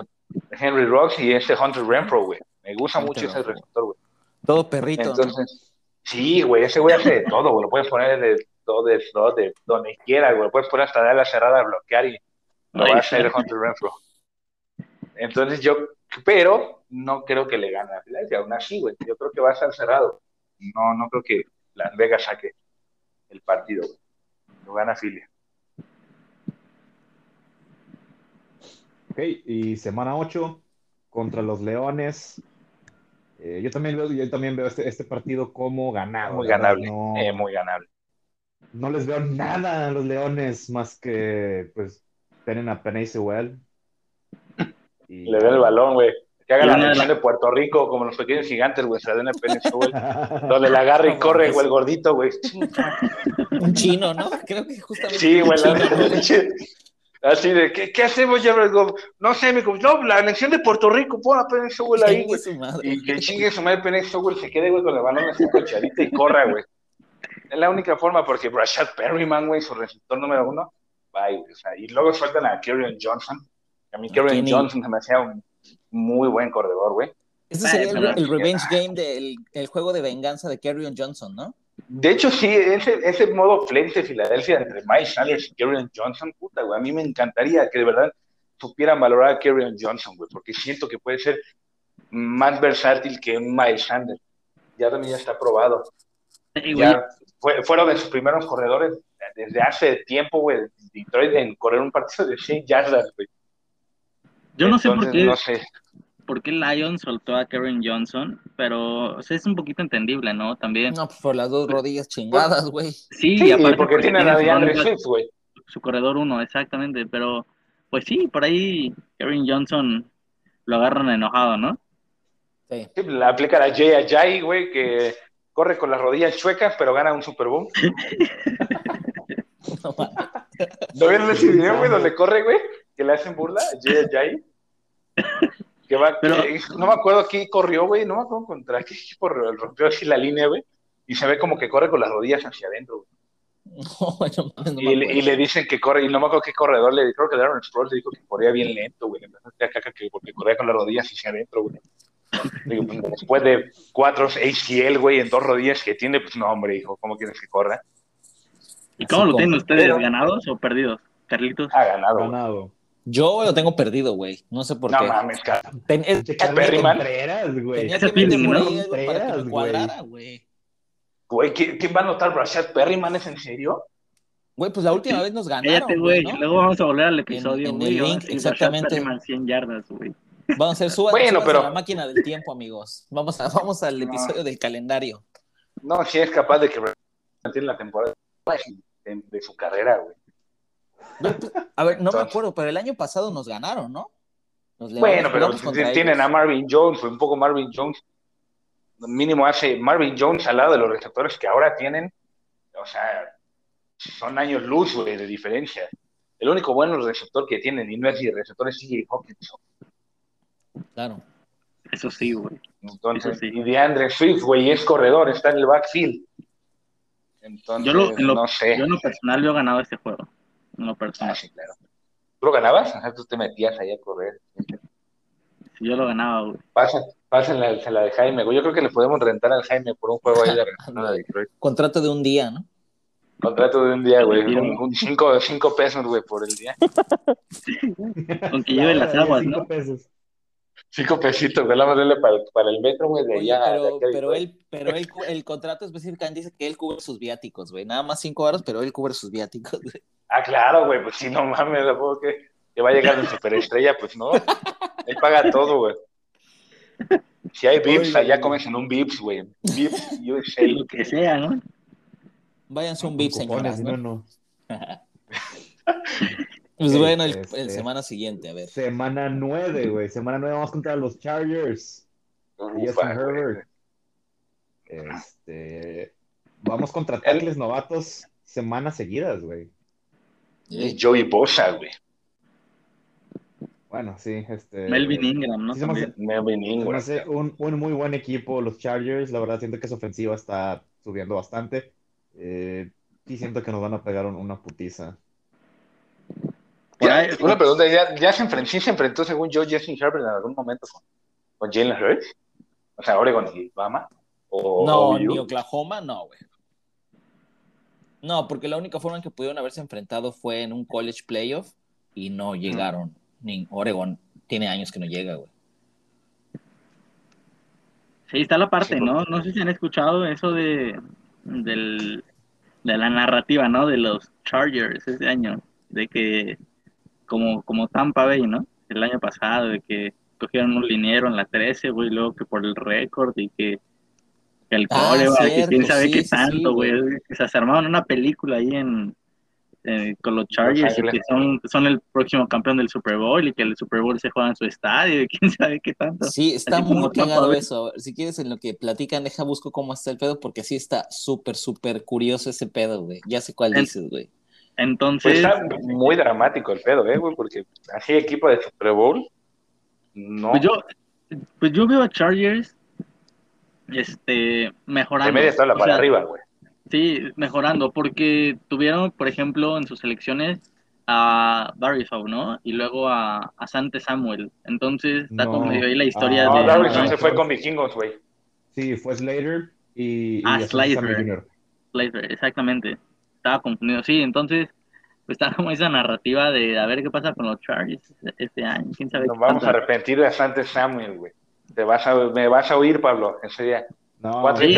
Henry Rocks y este Hunter Renfro, güey. Me gusta Hunter mucho ese receptor, güey. todo perrito. ¿no? Entonces, sí, güey, ese güey hace de todo, güey. Lo puedes poner de todo, de todo, de donde quiera, güey. Lo puedes poner hasta dar la cerrada a bloquear y lo va a hacer. Hunter Renfro. Entonces yo, pero no creo que le gane a Filadelfia, aún así, güey. Yo creo que va a estar cerrado. No, no creo que Las Vegas saque el partido, güey. Lo gana Philly. Ok, y semana 8 contra los Leones. Eh, yo también veo, yo también veo este, este partido como ganado. Muy ganable, no- eh, muy ganable. no les veo nada a los Leones más que, pues, tienen a Penny Sewell. Y... Le den el balón, güey. Que haga la lección de Puerto Rico, como los pequeños gigantes, güey. Se la den a Penny Sewell. donde la agarra y corre, güey, el gordito, güey. Un chino, ¿no? Creo que justamente. Sí, güey. Así de, ¿qué, qué hacemos ya? No sé, me no, la anexión de Puerto Rico, pon a Penny Sewell ahí, güey. Y que chingue su madre Penny Sewell se quede, güey, con el balón así cochadita y corra, güey. Es la única forma porque Brashad Perryman, güey, su receptor número uno, bye, o sea, y luego sueltan a Kerryon Johnson. A mí Kerryon Johnson se me hacía un muy buen corredor, güey. Ese sería el, el, revenge game del el juego de venganza de Kerryon Johnson, ¿no? De hecho, sí, ese, ese modo flex de Filadelfia entre Mike Sanders y Kerryon Johnson, puta, güey, a mí me encantaría que de verdad supieran valorar a Kerryon Johnson, güey, porque siento que puede ser más versátil que Mike Sanders. Ya también ya está probado. ya fueron de sus primeros corredores desde hace tiempo, güey, Detroit en correr un partido de 100 yardas, güey. Yo no sé por qué. No sé. ¿Por qué Lions soltó a Karen Johnson? Pero o sea, es un poquito entendible, ¿no? También. No, pues por las dos rodillas chingadas, güey. Sí, sí, aparte porque, tiene a DeAndre Swift, güey. Su corredor uno, exactamente. Pero, pues sí, por ahí Karen Johnson lo agarran enojado, ¿no? Sí. sí la aplica la Jay Ajay, güey, que corre con las rodillas chuecas, pero gana un Super Bowl. ¿No vieron ese video, güey, donde corre, güey? Que le hacen burla a Jay Que va, no me acuerdo quién corrió, güey, no me acuerdo contra qué equipo rompió así la línea, güey, y se ve como que corre con las rodillas hacia adentro, güey. No, y, le, y, le dicen que corre, y no me acuerdo qué corredor le dijo, que Darren Sproles le dijo que corría bien lento, güey, le empezó a caca que porque corría con las rodillas hacia adentro, güey. Digo, pues, después de cuatro ACL, güey, en dos rodillas que tiene, pues no, hombre, hijo, ¿cómo quieres que corra? ¿Y cómo lo tienen ustedes? ¿Ganados o perdidos? Carlitos. Ha ganado. ganado. Yo lo tengo perdido, güey. No sé por qué. No mames, cara. Ten, es, Perryman. güey. Tenía que meter por ahí para que me cuadrara, güey. Güey, ¿quién va a anotar Brashad Perryman? ¿Es en serio? Güey, pues la última vez nos ganaron. Cállate, güey. ¿no? Luego vamos a volver al episodio, en, en el link, exactamente. Perryman 100 yardas, güey. Vamos a hacer suban, bueno, pero... a la máquina del tiempo, amigos. Vamos, a, vamos al episodio del calendario. No, si es capaz de que mantiene la temporada de, de su carrera, güey. A ver, no me acuerdo, pero el año pasado nos ganaron, ¿no? Nos bueno, pero tienen a Marvin Jones, fue un poco Marvin Jones. Mínimo hace Marvin Jones al lado de los receptores que ahora tienen. O sea, son años luz, güey, de diferencia. El único bueno receptor que tienen, y no es ni receptor, es CJ Hawkinson. Claro. Eso sí, güey. Entonces, sí. y DeAndre Swift, güey, es corredor, está en el backfield. Entonces, yo lo, no sé. Yo en lo personal yo he ganado este juego. En lo personal. Ah, sí, claro. ¿Tú lo ganabas? O sea, tú te metías ahí a correr. Sí, yo lo ganaba, güey. Pasa, pásenla la, la de Jaime, güey. Yo creo que le podemos rentar al Jaime por un juego ahí de Detroit. Contrato de un día, ¿no? Contrato de un día, güey. Un, un cinco, cinco pesos, güey, por el día. Aunque lleve las aguas, cinco ¿no? pesos. Cinco pesitos, güey, la para, para el metro, güey, de Oye, allá. pero, de pero, él, pero él, el contrato específicamente dice que él cubre sus viáticos, güey. Nada más cinco horas, pero él cubre sus viáticos, güey. Ah, claro, güey, pues si no mames, tampoco que, que va a llegar de superestrella, pues no. Él paga todo, güey. Si hay VIPs, allá comes en un VIPs, güey. VIPs, USA. Lo que sea, ¿no? Váyanse un VIP, Cupones, señoras, ¿no? no, no. Pues Sí, bueno, el, este- el semana siguiente, a ver. Semana 9, güey. Semana 9 vamos contra los Chargers. Ufa. Herbert. Este, vamos contra tackles novatos semanas seguidas, güey. Y Joey Bosa, güey. Bueno, sí, este. Melvin Ingram, ¿no? sí hace-. Melvin Ingram. hace un, un muy buen equipo, los Chargers. La verdad, siento que su ofensiva está subiendo bastante. Eh, sí, siento que nos van a pegar un- una putiza. Ya, una pregunta, ¿ya, ya se, enfrentó, sí se enfrentó, según yo, Justin Herbert en algún momento con, con Jalen Hurts? O sea, Oregon y Bama. O, No, ni Oklahoma, no, güey. No, porque la única forma en que pudieron haberse enfrentado fue en un college playoff y no llegaron. Ni Oregon tiene años que no llega, güey. Sí, está la parte, ¿no? No sé si han escuchado eso de, del, de la narrativa, ¿no? De los Chargers este año, de que como, como Tampa Bay, ¿no? El año pasado, de que cogieron un liniero en la 13, güey, luego que por el récord y que el Ah, y cierto, quién sabe sí, qué sí, tanto, sí, güey. güey. O sea, se armaron una película ahí en, eh, con los Chargers y que son, son el próximo campeón del Super Bowl y que el Super Bowl se juega en su estadio y quién sabe qué tanto. Sí, está Así muy cagado eso. Si quieres, en lo que platican, deja busco cómo está el pedo, porque sí está súper, súper curioso ese pedo, güey. Ya sé cuál En- dices, güey. Pues Entonces, está muy dramático el pedo, ¿eh, güey? Porque así equipo de Super Bowl, no. pues yo, pues yo veo a Chargers este, de mejorando. media tabla O para sea, arriba, güey. Sí, mejorando, porque tuvieron, por ejemplo, en sus selecciones a Barrisow, ¿no? Y luego a, a Sante Samuel. Entonces está No. como medio ahí la historia Ah, No, de... No, se no. fue con vikingos, güey. Sí, fue Slater y, y Ah, Asante Slater. Slater, exactamente. Estaba confundido. Sí, entonces pues está como esa narrativa de a ver qué pasa con los Chargers este año. ¿Quién sabe Nos qué vamos a tanto? arrepentir de Sante Samuel, güey. Te vas a, me vas a oír, Pablo, ese día. No, Cuatro Sí.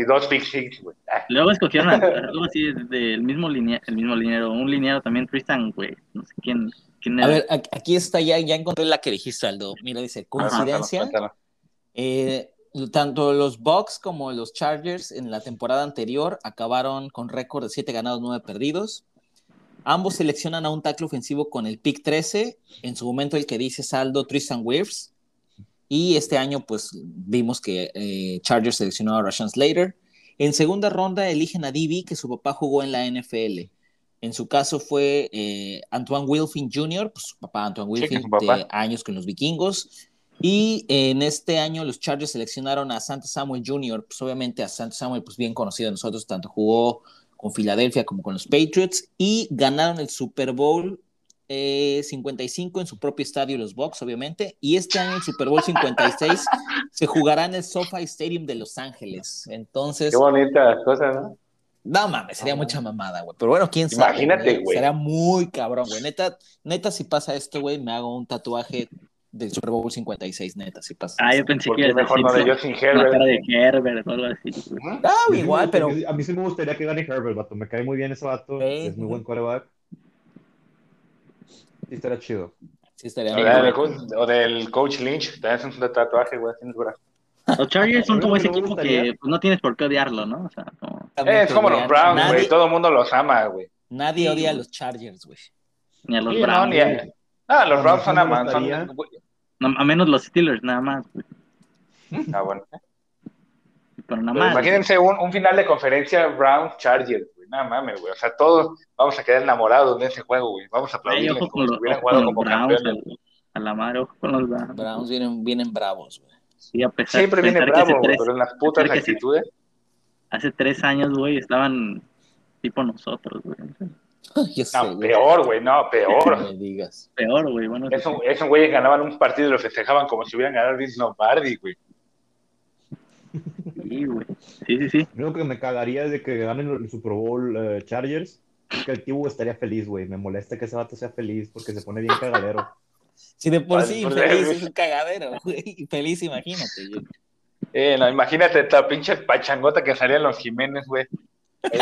y dos big six, güey. Luego escogieron algo así del mismo linea, el mismo liniero, un liniero también Tristan, güey, no sé quién, quién A era. ver, a- aquí está, ya, ya encontré la que dijiste, Aldo. Mira, dice, coincidencia. cuéntalo, Eh, tanto los Bucks como los Chargers en la temporada anterior acabaron con récord de 7 ganados, 9 perdidos. Ambos seleccionan a un tackle ofensivo con el pick 13, en su momento el que dice saldo Tristan Wirfs. Y este año, pues vimos que eh, Chargers seleccionó a Rashan Slater. En segunda ronda eligen a DB, que su papá jugó en la NFL. En su caso fue eh, Antoine Wilfin Jr., pues su papá Antoine Wilfin, su papá. de años con los vikingos. Y en este año los Chargers seleccionaron a Santa Samuel Jr., pues obviamente a Santa Samuel, pues bien conocido de nosotros, tanto jugó con Filadelfia como con los Patriots, y ganaron el Super Bowl eh, 55 en su propio estadio, los Bucks, obviamente, y este año el Super Bowl 56 se jugará en el SoFi Stadium de Los Ángeles. Entonces, Qué bonitas cosas, ¿no? no mames, sería mucha mamada, güey. Pero bueno, quién sabe. Imagínate, güey. Sería muy cabrón, güey. Neta, neta, si pasa esto, güey, me hago un tatuaje del Super Bowl 56, neta, si pasa. Ah, yo pensé ¿Por que qué ibas a mejor no de Justin la cara de Herbert? Herbert o algo así. Ah, igual, pero. gustaría- A mí sí me gustaría que gane Herbert, vato. Me cae muy bien ese vato. Es muy buen quarterback. Sí, estaría chido. Sí, estaría O, bien, del, güey. co- o del coach Lynch, también es un tatuaje, güey, en el brazo. Los Chargers son como ese equipo gustaría- que pues, no tienes por qué odiarlo, ¿no? O sea, como, Eh, es como los Browns, nadie, güey, todo el mundo los ama, güey. Nadie Sí, odia a los Chargers, güey. ni a los Sí, no, Browns. ni a- Ah, los Browns son gustaría- No, a menos los Steelers, nada más. güey. Ah, bueno. Pero nada Pero más. imagínense un, un final de conferencia Browns Chargers, güey. Nada mames, güey. O sea, todos vamos a quedar enamorados de ese juego, güey. Vamos a ojo como con si los, hubieran jugado como campeones. a, a la madre, ojo con los Browns. Browns vienen, vienen bravos, güey. Sí, a pesar, Siempre viene pensar que hace bravo, tres, pero en las putas hace- actitudes. hace tres años, güey, estaban tipo nosotros, güey. Yo sé, No, güey. peor, güey, no, No peor. me digas. Peor, güey. Bueno, Esos güeyes ganaban un partido y lo festejaban como si hubieran ganado Vince Lombardi, güey. Sí, güey. Sí, sí, sí. Lo único que me cagaría de que ganen el Super Bowl eh, Chargers es que el Tibu estaría feliz, güey. Me molesta que ese vato sea feliz porque se pone bien cagadero. Si de por sí feliz es un cagadero, güey. Feliz, imagínate, güey. Eh, no, imagínate esta pinche pachangota que salían los Jiménez, güey.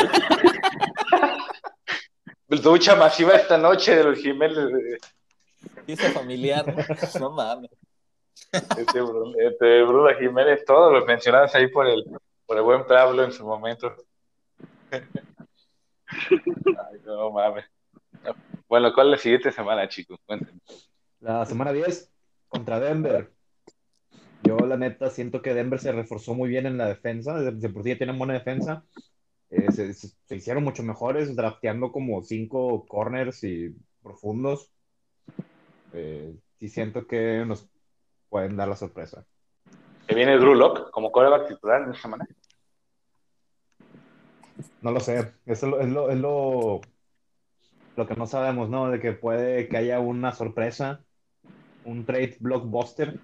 Ducha masiva esta noche de los Jiménez. eh, Fiesta familiar, no mames. Este, este Bruno Jiménez, todos los mencionados ahí por el, por el buen Pablo en su momento. Ay, no mames. Bueno, ¿cuál es la siguiente semana, chicos? Cuéntenme. La semana 10 contra Denver. Yo, la neta, siento que Denver se reforzó muy bien en la defensa. De, por sí ya tienen buena defensa. Eh, se, se- se hicieron mucho mejores, drafteando como cinco corners y profundos. Eh, sí siento que nos pueden dar la sorpresa. ¿Que viene Drew Lock como coreback titular en esta semana? No lo sé. Eso es lo, es lo, es lo, lo que no sabemos, ¿no? De que puede que haya una sorpresa, un trade blockbuster.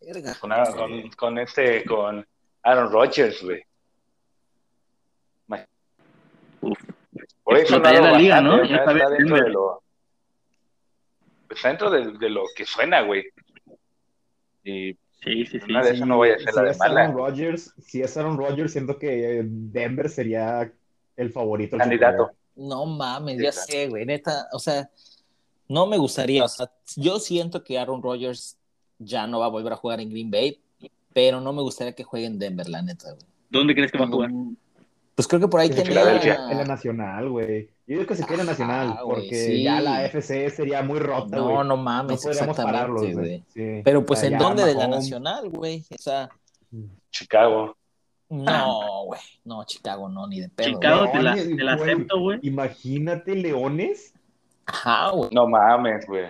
Verga. Con, con, con este, con Aaron Rodgers, güey. Por eso Explotaría la liga, ¿no? bastante, está, sabes, dentro de lo, está dentro de, de lo que suena, güey. Y Sí, sí, sí. Una de esas no vaya a ser si la de es mala. Aaron Rodgers, si es Aaron Rodgers, siento que Denver sería el favorito. candidato. No mames, Sí, ya claro. sé, güey. Neta, o sea, no me gustaría. O sea, yo siento que Aaron Rodgers ya no va a volver a jugar en Green Bay. pero no me gustaría que juegue en Denver, la neta, güey. ¿Dónde crees que va a jugar? Pues creo que por ahí En tenía... Filadelfia. En la Nacional, güey. Yo digo que se quede Nacional, Ah, porque sí. ya la FC sería muy rota, güey. No, no No mames, podríamos pararlos, exactamente, güey. Sí. Pero pues, O sea, ¿en dónde de la Nacional, güey? O sea, Chicago. no, güey. No, Chicago no, ni de pedo. Chicago te la, Leones, te la acepto, güey. Imagínate Leones. Ajá, güey. No mames, güey.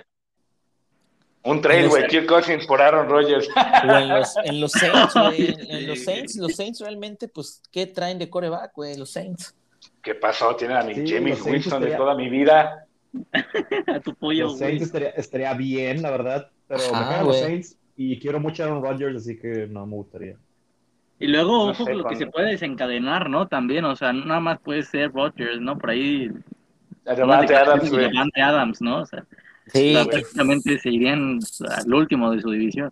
Un trade, güey. Kirk Cousins por Aaron Rodgers. En los, en los Saints, güey. En, en los. Saints, los Saints realmente, pues, ¿qué traen de coreback, güey? Los Saints. ¿Qué pasó? Tienen a mi Sí, James los Saints Winston de toda mi vida. A tu pollo, Los. Saints estaría, estaría bien, la verdad. Pero me Ajá, cagan los güey. Saints y quiero mucho a Aaron Rodgers, así que no me gustaría. Y luego, No ojo, sé, lo que cuando- se puede desencadenar, ¿no? También, o sea, nada más puede ser Rodgers, ¿no? Por ahí. Devante Adams, güey. Devante Adams, ¿no? O sea, Sí, o sea, qué, prácticamente se irían al último de su división.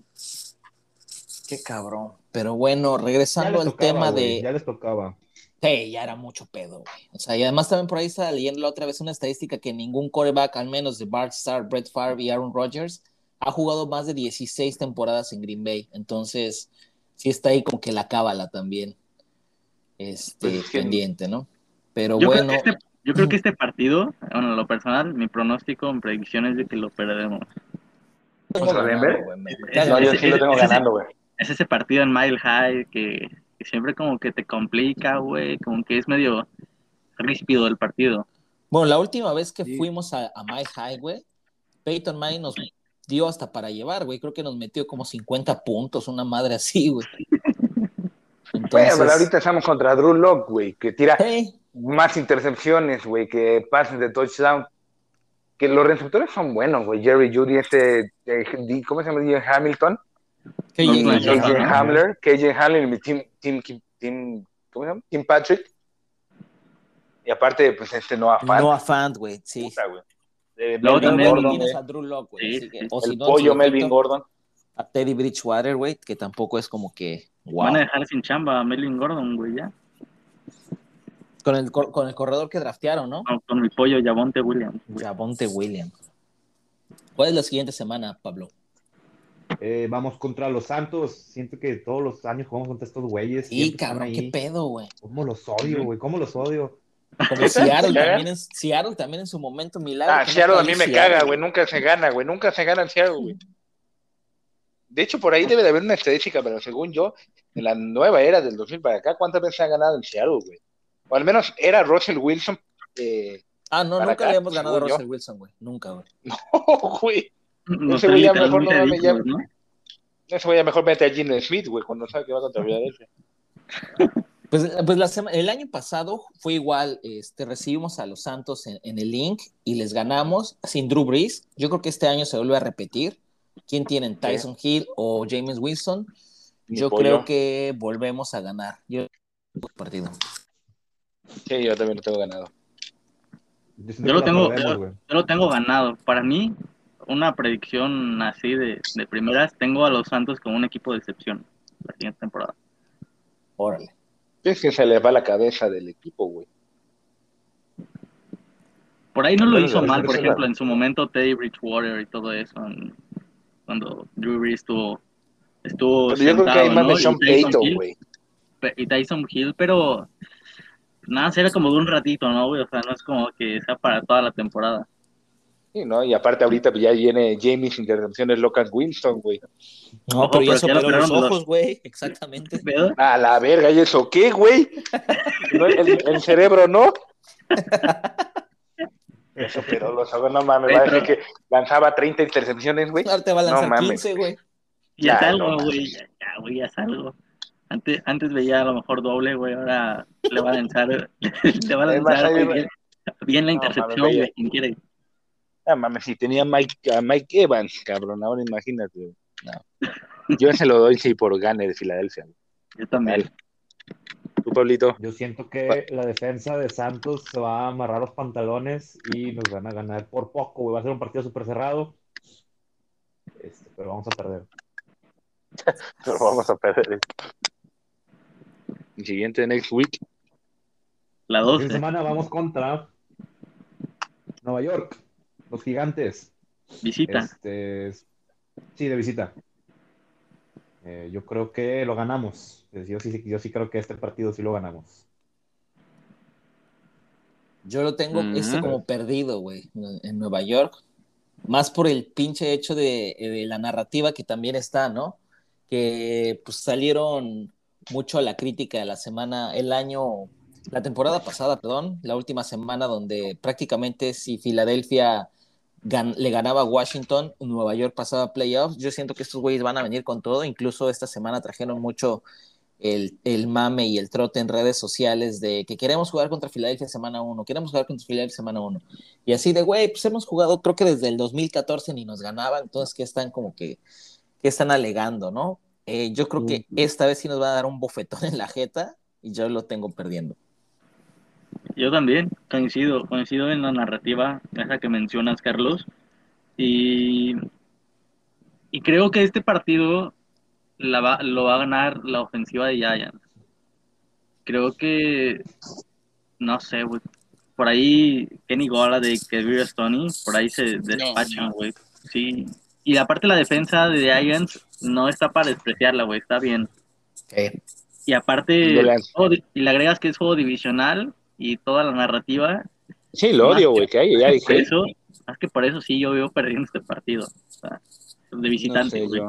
qué cabrón. Pero bueno, regresando al tocaba, tema de. Ya les tocaba. Sí, ya era mucho pedo, güey. O sea, y además también por ahí estaba leyendo la otra vez una estadística que ningún coreback, al menos de Bart Starr, Brett Favre y Aaron Rodgers, ha jugado más de 16 temporadas en Green Bay. Entonces, sí está ahí como que la cábala también. Este, Pues es que- pendiente, ¿no? Pero Yo, bueno, creo que este, yo creo que este partido, bueno, en lo personal, mi pronóstico, mi predicción es de que lo perdemos. ¿Contra ganado, Denver? güey, me- me No, yo sí lo tengo ganando, güey. Es ese partido en Mile High que, que siempre como que te complica, güey, como que es medio ríspido el partido. Bueno, la última vez que Sí. fuimos a, a Mile High, güey, Peyton Manning nos dio hasta para llevar, güey. Creo que nos metió como 50 puntos, una madre así, güey. Entonces, Bueno, pero ahorita estamos contra Drew Lock, güey, que tira hey, más intercepciones, güey, que pases de touchdown. Que los receptores son buenos, güey. Jerry Judy, este, eh, ¿cómo se llama? Hamilton, No, no, no, KJ no. Hamler, KJ Hamler y mi Tim, Tim, Tim, ¿cómo se llama? Tim Patrick. Y aparte, pues este Noah Fant. Noah Fant, güey, sí. puta, güey. De Luego también Gordon, a Drew Lock, güey. Sí, que- si El no, pollo Melvin Gordon. A Teddy Bridgewater, güey, que tampoco es como que. Wow. Van a dejar sin chamba a Melvin Gordon, güey, ya. Con, el, con el corredor que draftearon, ¿no? Con, con mi pollo Yavonte Williams. Javonte Williams. ¿Cuál es la siguiente semana, Pablo? Eh, vamos contra los Santos. Siento que todos los años jugamos contra estos güeyes. Sí, siempre están cabrón, qué pedo, güey. ¿Cómo los odio, güey? ¿Cómo los odio? Como Seattle también, en, Seattle también en su momento, milagro. Ah, no Seattle a mí me Seattle, caga, güey. Nunca se gana, güey. Nunca se gana en Seattle, güey. De hecho, por ahí debe de haber una estadística, pero según yo, en la nueva era del 2000 para acá, ¿cuántas veces ha ganado en Seattle, güey? O al menos era Russell Wilson. Eh... Ah, no, nunca acá, le hemos ganado a yo. Russell Wilson, güey. Nunca, güey. Oh, güey. Nos Ese güey ya mejor no ¿no? Ese güey a mejor mete a Gene Smith, güey, cuando sabe que va contra Philadelphia. Pues, pues la sema- el año pasado fue igual, este, recibimos a los Santos en, en el link y les ganamos sin Drew Brees. Yo creo que este año se vuelve a repetir. ¿Quién tienen? Tyson Hill o James Winston. Mi Yo pollo. creo que volvemos a ganar. Yo partido. Sí, yo también lo tengo ganado. Yo lo tengo-. Yo lo tengo ganado. Para mí, una predicción así de, de primeras, tengo a los Santos como un equipo de excepción la siguiente temporada. Órale. Es que se le va la cabeza del equipo, güey. Por ahí no lo hizo mal, por ejemplo, en su momento Teddy Bridgewater y todo eso, en- cuando Drew Brees estuvo, estuvo Pero yo creo que hay sentado, más ¿no? de Y Sean Tyson Payton, Hill- güey. y Tyson Hill, pero nada, era como de un ratito, ¿no, güey? O sea, no es como que sea para toda la temporada. Sí, ¿no? Y aparte ahorita ya viene James intercepciones Locan Winston, güey. No, pero ya pero ya los operaron los- ojos, güey. Exactamente. ¿Pero? A la verga, ¿y eso qué, güey? No, el, el cerebro, ¿no? Eso, pero los ojos, no mames, va a decir que lanzaba 30 intercepciones, güey. Ahora te va a No lanzar mames. 15, güey. Ya Ya, salgo, no güey, ya, güey, ya salgo. Antes, antes veía a lo mejor doble, güey, ahora le va a lanzar, le va a lanzar güey, bien, bien la No, intercepción, güey, quien quiere. Ah, mames, si tenía Mike, a Mike Evans, cabrón, ahora imagínate. No. Yo se lo doy sí por Gane de Filadelfia. Yo también. Tú, Pablito. Yo siento que la defensa de Santos se va a amarrar los pantalones y nos van a ganar por poco, güey. Va a ser un partido súper cerrado. Este, pero vamos a perder. Pero vamos a perder. El siguiente next week. La Esta 12, semana vamos contra Nueva York, los gigantes. visita. Este, sí, de visita. Eh, yo creo que lo ganamos. Yo sí, yo sí creo que este partido sí lo ganamos. Yo lo tengo este como perdido, güey, en Nueva York. Más por el pinche hecho de, de, la narrativa que también está, ¿no? Que pues salieron mucho a la crítica de la semana, el año, la temporada pasada, perdón, la última semana donde prácticamente si Filadelfia le ganaba Washington, Nueva York pasaba a playoffs, yo siento que estos güeyes van a venir con todo, incluso esta semana trajeron mucho el, el, mame y el trote en redes sociales de que queremos jugar contra Filadelfia semana 1, queremos jugar contra Filadelfia semana 1. Y así de, güey, pues hemos jugado creo que desde el 2014 ni nos ganaban, entonces que están como que, que están alegando, ¿no? Eh, yo creo que esta vez sí nos va a dar un bofetón en la jeta y yo lo tengo perdiendo. Yo también coincido, coincido en la narrativa, esa que mencionas, Carlos. Y, y creo que este partido la va, lo va a ganar la ofensiva de Giants. Creo que, no sé, Por ahí Kenny Gola de Kevin Stoney, por ahí se despachan, güey. Sí. Y aparte la defensa de Giants no está para despreciarla, güey, está bien. Y aparte, y le agregas que es juego divisional y toda la narrativa. Sí, lo odio, güey, que hay, ya dije. Eso, más que por eso sí yo veo perdiendo este partido. de visitante, güey.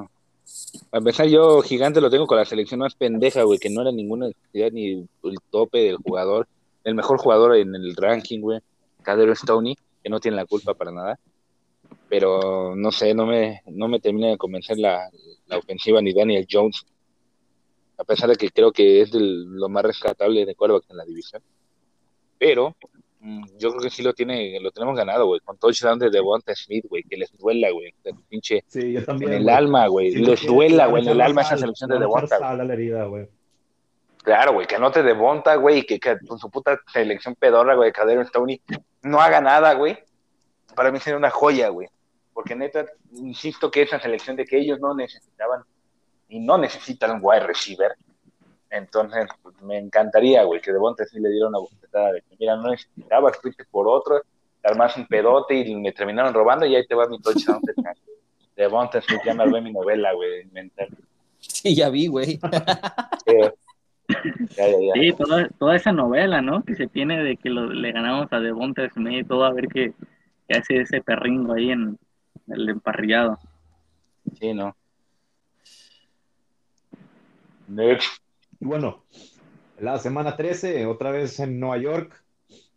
A empezar, yo gigante lo tengo con la selección más pendeja, güey, que no era ninguna necesidad ni el tope del jugador. El mejor jugador en el ranking, güey, Cadero Stoney, que no tiene la culpa para nada pero no sé, no me, no me termina de convencer la, ofensiva ni Daniel Jones, a pesar de que creo que es lo más rescatable de quarterback en la división. Pero mm, yo creo que sí lo tiene, lo tenemos ganado, güey, con touchdown de Devonta Smith, güey, que les duela, güey, pinche sí, yo también, en el alma, güey, les duela, güey, en el alma esa selección de Devonta. Claro, güey, que no te Devonta, güey, que, que, con su puta selección pedorra, güey, de Cadero Stoney, no haga nada, güey. Para mí sería una joya, güey porque neta, insisto que esa selección de que ellos no necesitaban y no necesitan un wide receiver, entonces pues, me encantaría, güey, que Devonta sí le diera una bofetada de que, mira, no necesitaba, fuiste por otro, armas un pedote y me terminaron robando y ahí te va mi touchdown. Devonta sí, ya me ve mi novela, güey, inventar. Sí, ya vi, güey. Sí, toda, toda, esa novela, ¿no? Que se tiene de que le ganamos a Devonta Smith y todo, a ver qué, qué hace ese perringo ahí en, el emparrillado. Sí, ¿no? Y bueno, la semana 13, otra vez en Nueva York,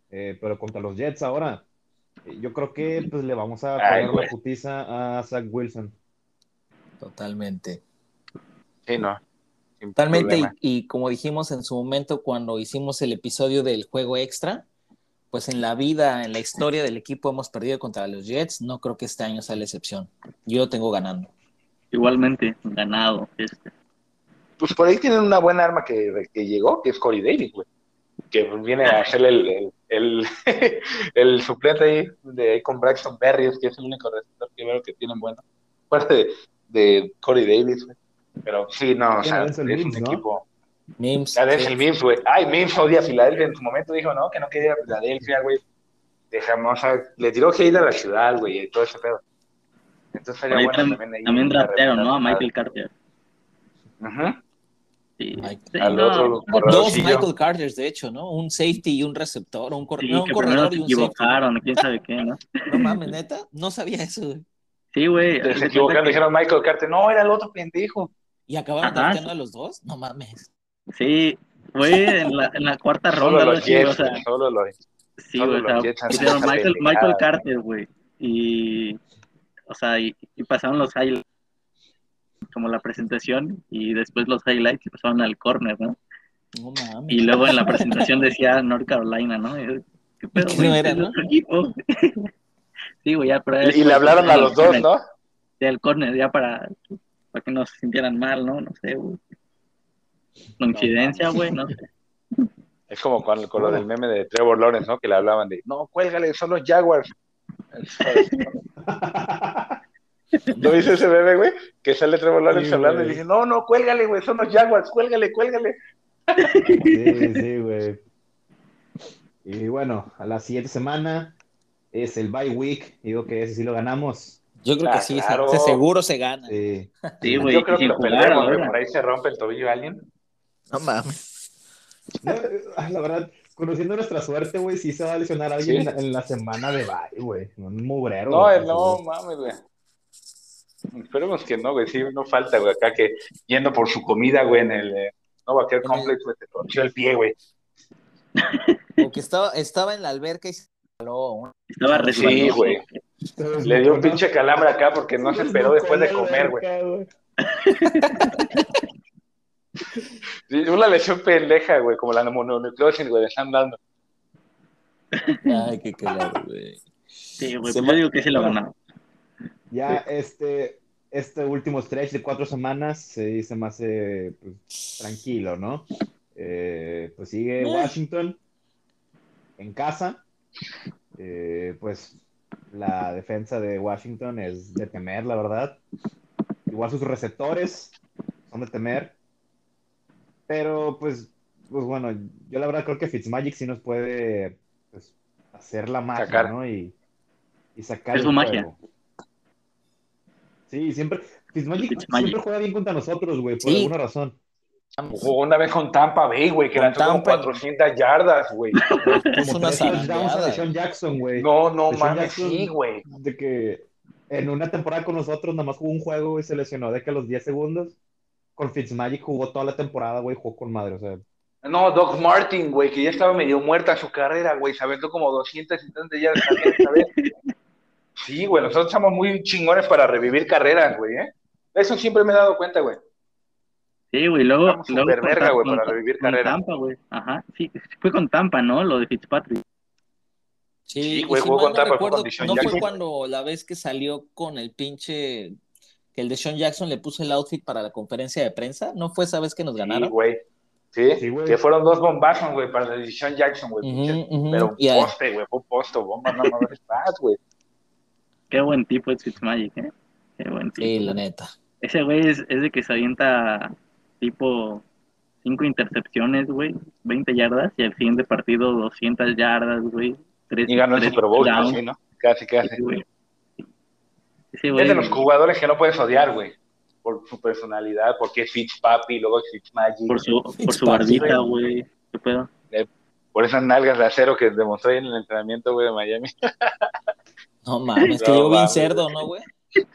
eh, pero contra los Jets ahora. Eh, yo creo que pues le vamos a poner la putiza a Zach Wilson. Totalmente. Sí, no. Totalmente, y, y, como dijimos en su momento cuando hicimos el episodio del juego extra, pues en la vida, en la historia del equipo hemos perdido contra los Jets, no creo que este año sea la excepción. Yo lo tengo ganando. Igualmente, ganado este. Pues por ahí tienen una buena arma que, llegó, que es Corey Davis, güey. Que viene a ser el, el, el, suplente ahí, de, con Braxton Berrios, que es el único receptor que veo que tienen bueno. Parte de, Corey Davis, güey. Pero sí, no, o sea, es un equipo. Mims. el Mims, güey. Ay, Mims odia a Filadelfia. En su momento dijo, no, que no quería ir a Filadelfia, güey. Dejamos, le tiró que ir a la ciudad, güey, y todo ese pedo. Entonces sería bueno también ahí. También draftearon, ¿no? A Michael Carter. Ajá. Sí. Al otro Dos Michael Carters, de hecho, ¿no? Un safety y un receptor, un, cor no, un corredor y un equivocaron, quién sabe qué, ¿no? No mames, neta, no sabía eso, güey. Sí, güey. Se equivocaron, dijeron Michael Carter, no, era el otro pendejo. ¿Y acabaron drafteando a los dos? No mames. Sí, fue en la, en la cuarta ronda. Los Jets, o sea, solo los, sí, güey, o sea, Michael, Michael Carter, güey. Y, o sea, y, pasaron los highlights, como la presentación, y después los highlights y pasaron al corner, ¿no? No mames. Y luego en la presentación decía North Carolina, ¿no? ¿Qué pedo, güey? No era, ¿no? Equipo? sí, güey, ya, pero... Y, le hablaron a los dos, ¿no? Sí, al corner, ya para, para que no se sintieran mal, ¿no? No sé, güey. Coincidencia, güey, no sé. Es como con, con lo del meme de Trevor Lawrence, ¿no? Que le hablaban de, no, cuélgale, son los Jaguars. ¿No dice ese meme, güey? Que sale Trevor Lawrence hablando y dice, no, no, cuélgale, güey, son los Jaguars, cuélgale, cuélgale. Sí, sí, güey. Y bueno, a la siguiente semana es el bye week. Digo que ese sí lo ganamos. Yo creo Ah, que sí, claro. se- seguro se gana. Sí. Sí, güey. Yo creo que lo perdemos, güey. Por ahí se rompe el tobillo a alguien. No mames. No, eh, la verdad, conociendo nuestra suerte, güey, sí se va a lesionar alguien Sí. en, la, en la semana de bye, güey. Un mugrero. No, güey, no, mames, güey. Esperemos que no, güey. Sí, no falta, güey. Acá que yendo por su comida, güey, en el eh, Novacare En el- Complex, güey, te torció el pie, güey. O que estaba, estaba en la alberca y se jaló. un- Estaba Sí, resbaloso. güey. Le dio un pinche calambre acá porque no se esperó después de comer, güey. Sí, una lesión pendeja, güey, como la mononucleosis, güey, le están dando. Ay, qué cagado, güey. Sí, güey. Se pues yo digo que se lo ganó. Ya este, este último stretch de cuatro semanas se dice más eh, pues, tranquilo, ¿no? Eh, pues sigue Eh. Washington en casa. Eh, pues la defensa de Washington es de temer, la verdad. Igual sus receptores son de temer. Pero pues, pues bueno, yo la verdad creo que Fitzmagic sí nos puede pues, hacer la magia, Sacar. ¿no? Y, y sacar Es el su magia. juego. Sí, siempre. Fitzmagic, Fitzmagic. siempre juega bien contra nosotros, güey, por Sí. alguna razón. Jugó una vez con Tampa Bay, güey, que lanzó como Tampa. 400 yardas, güey. Como una a Jackson, güey. No, no mames, sí, güey. De que en una temporada con nosotros nada más jugó un juego y se lesionó de que a los 10 segundos. Con Fitzmagic jugó toda la temporada, güey, jugó con madre, o sea. No, Doc Martin, güey, que ya estaba medio muerta su carrera, güey, se aventó como 270 yardas también esta vez. Sí, güey, nosotros estamos muy chingones para revivir carreras, güey, ¿eh? Eso siempre me he dado cuenta, güey. Sí, güey. Luego. Estamos luego súper verga, güey, para revivir con carrera. Tampa, güey. Ajá. Sí, fue con Tampa, ¿no? Lo de Fitzpatrick. Sí, Sí, güey, si jugó mal con no Tampa, fue recuerdo, con ¿no fue Jackson. cuando la vez que salió con el pinche que el de Sean Jackson le puso el outfit para la conferencia de prensa? ¿No fue esa vez que nos Sí, ganaron? güey. Sí, Sí, güey. que fueron dos bombazos, güey, para la decisión Jackson, güey. Pero a- poste, güey, fue poste, bomba, no mames más, güey. Qué buen tipo es Fitzmagic, ¿eh? Qué buen tipo. Sí, la neta. Ese güey es, es de que se avienta tipo cinco intercepciones, güey, 20 yardas, y al siguiente partido 200 yardas, güey. Tres, Y ganó el Super Bowl, sí, ¿no? Casi, casi. sí, güey. Es de los jugadores que no puedes odiar, güey. Por su personalidad, porque es Fitzpapi, luego es Fitzmagic. por su, por su barbita, güey. ¿Qué pedo? Por esas nalgas de acero que demostró ahí en el entrenamiento, güey, de Miami. No mames, que yo bien cerdo. ¿no, güey?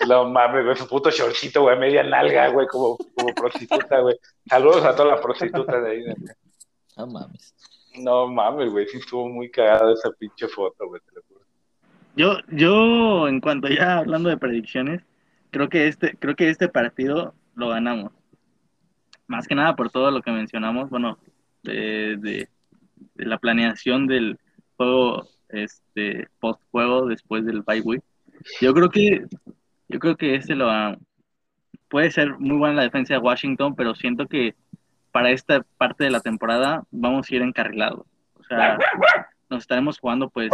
No mames, güey, su puto shortcito, güey, media nalga, güey, como, como prostituta, güey. Saludos a todas las prostitutas de ahí. güey. No mames. No mames, güey, sí estuvo muy cagada esa pinche foto, güey, te lo juro. Yo, yo, en cuanto ya hablando de predicciones, creo que este, creo que este partido lo ganamos. Más que nada por todo lo que mencionamos, bueno, de, de- de la planeación del juego, este, post juego después del bye week. Yo creo que, yo creo que este lo. Puede ser muy buena la defensa de Washington, pero siento que para esta parte de la temporada vamos a ir encarrilados. O sea, nos estaremos jugando pues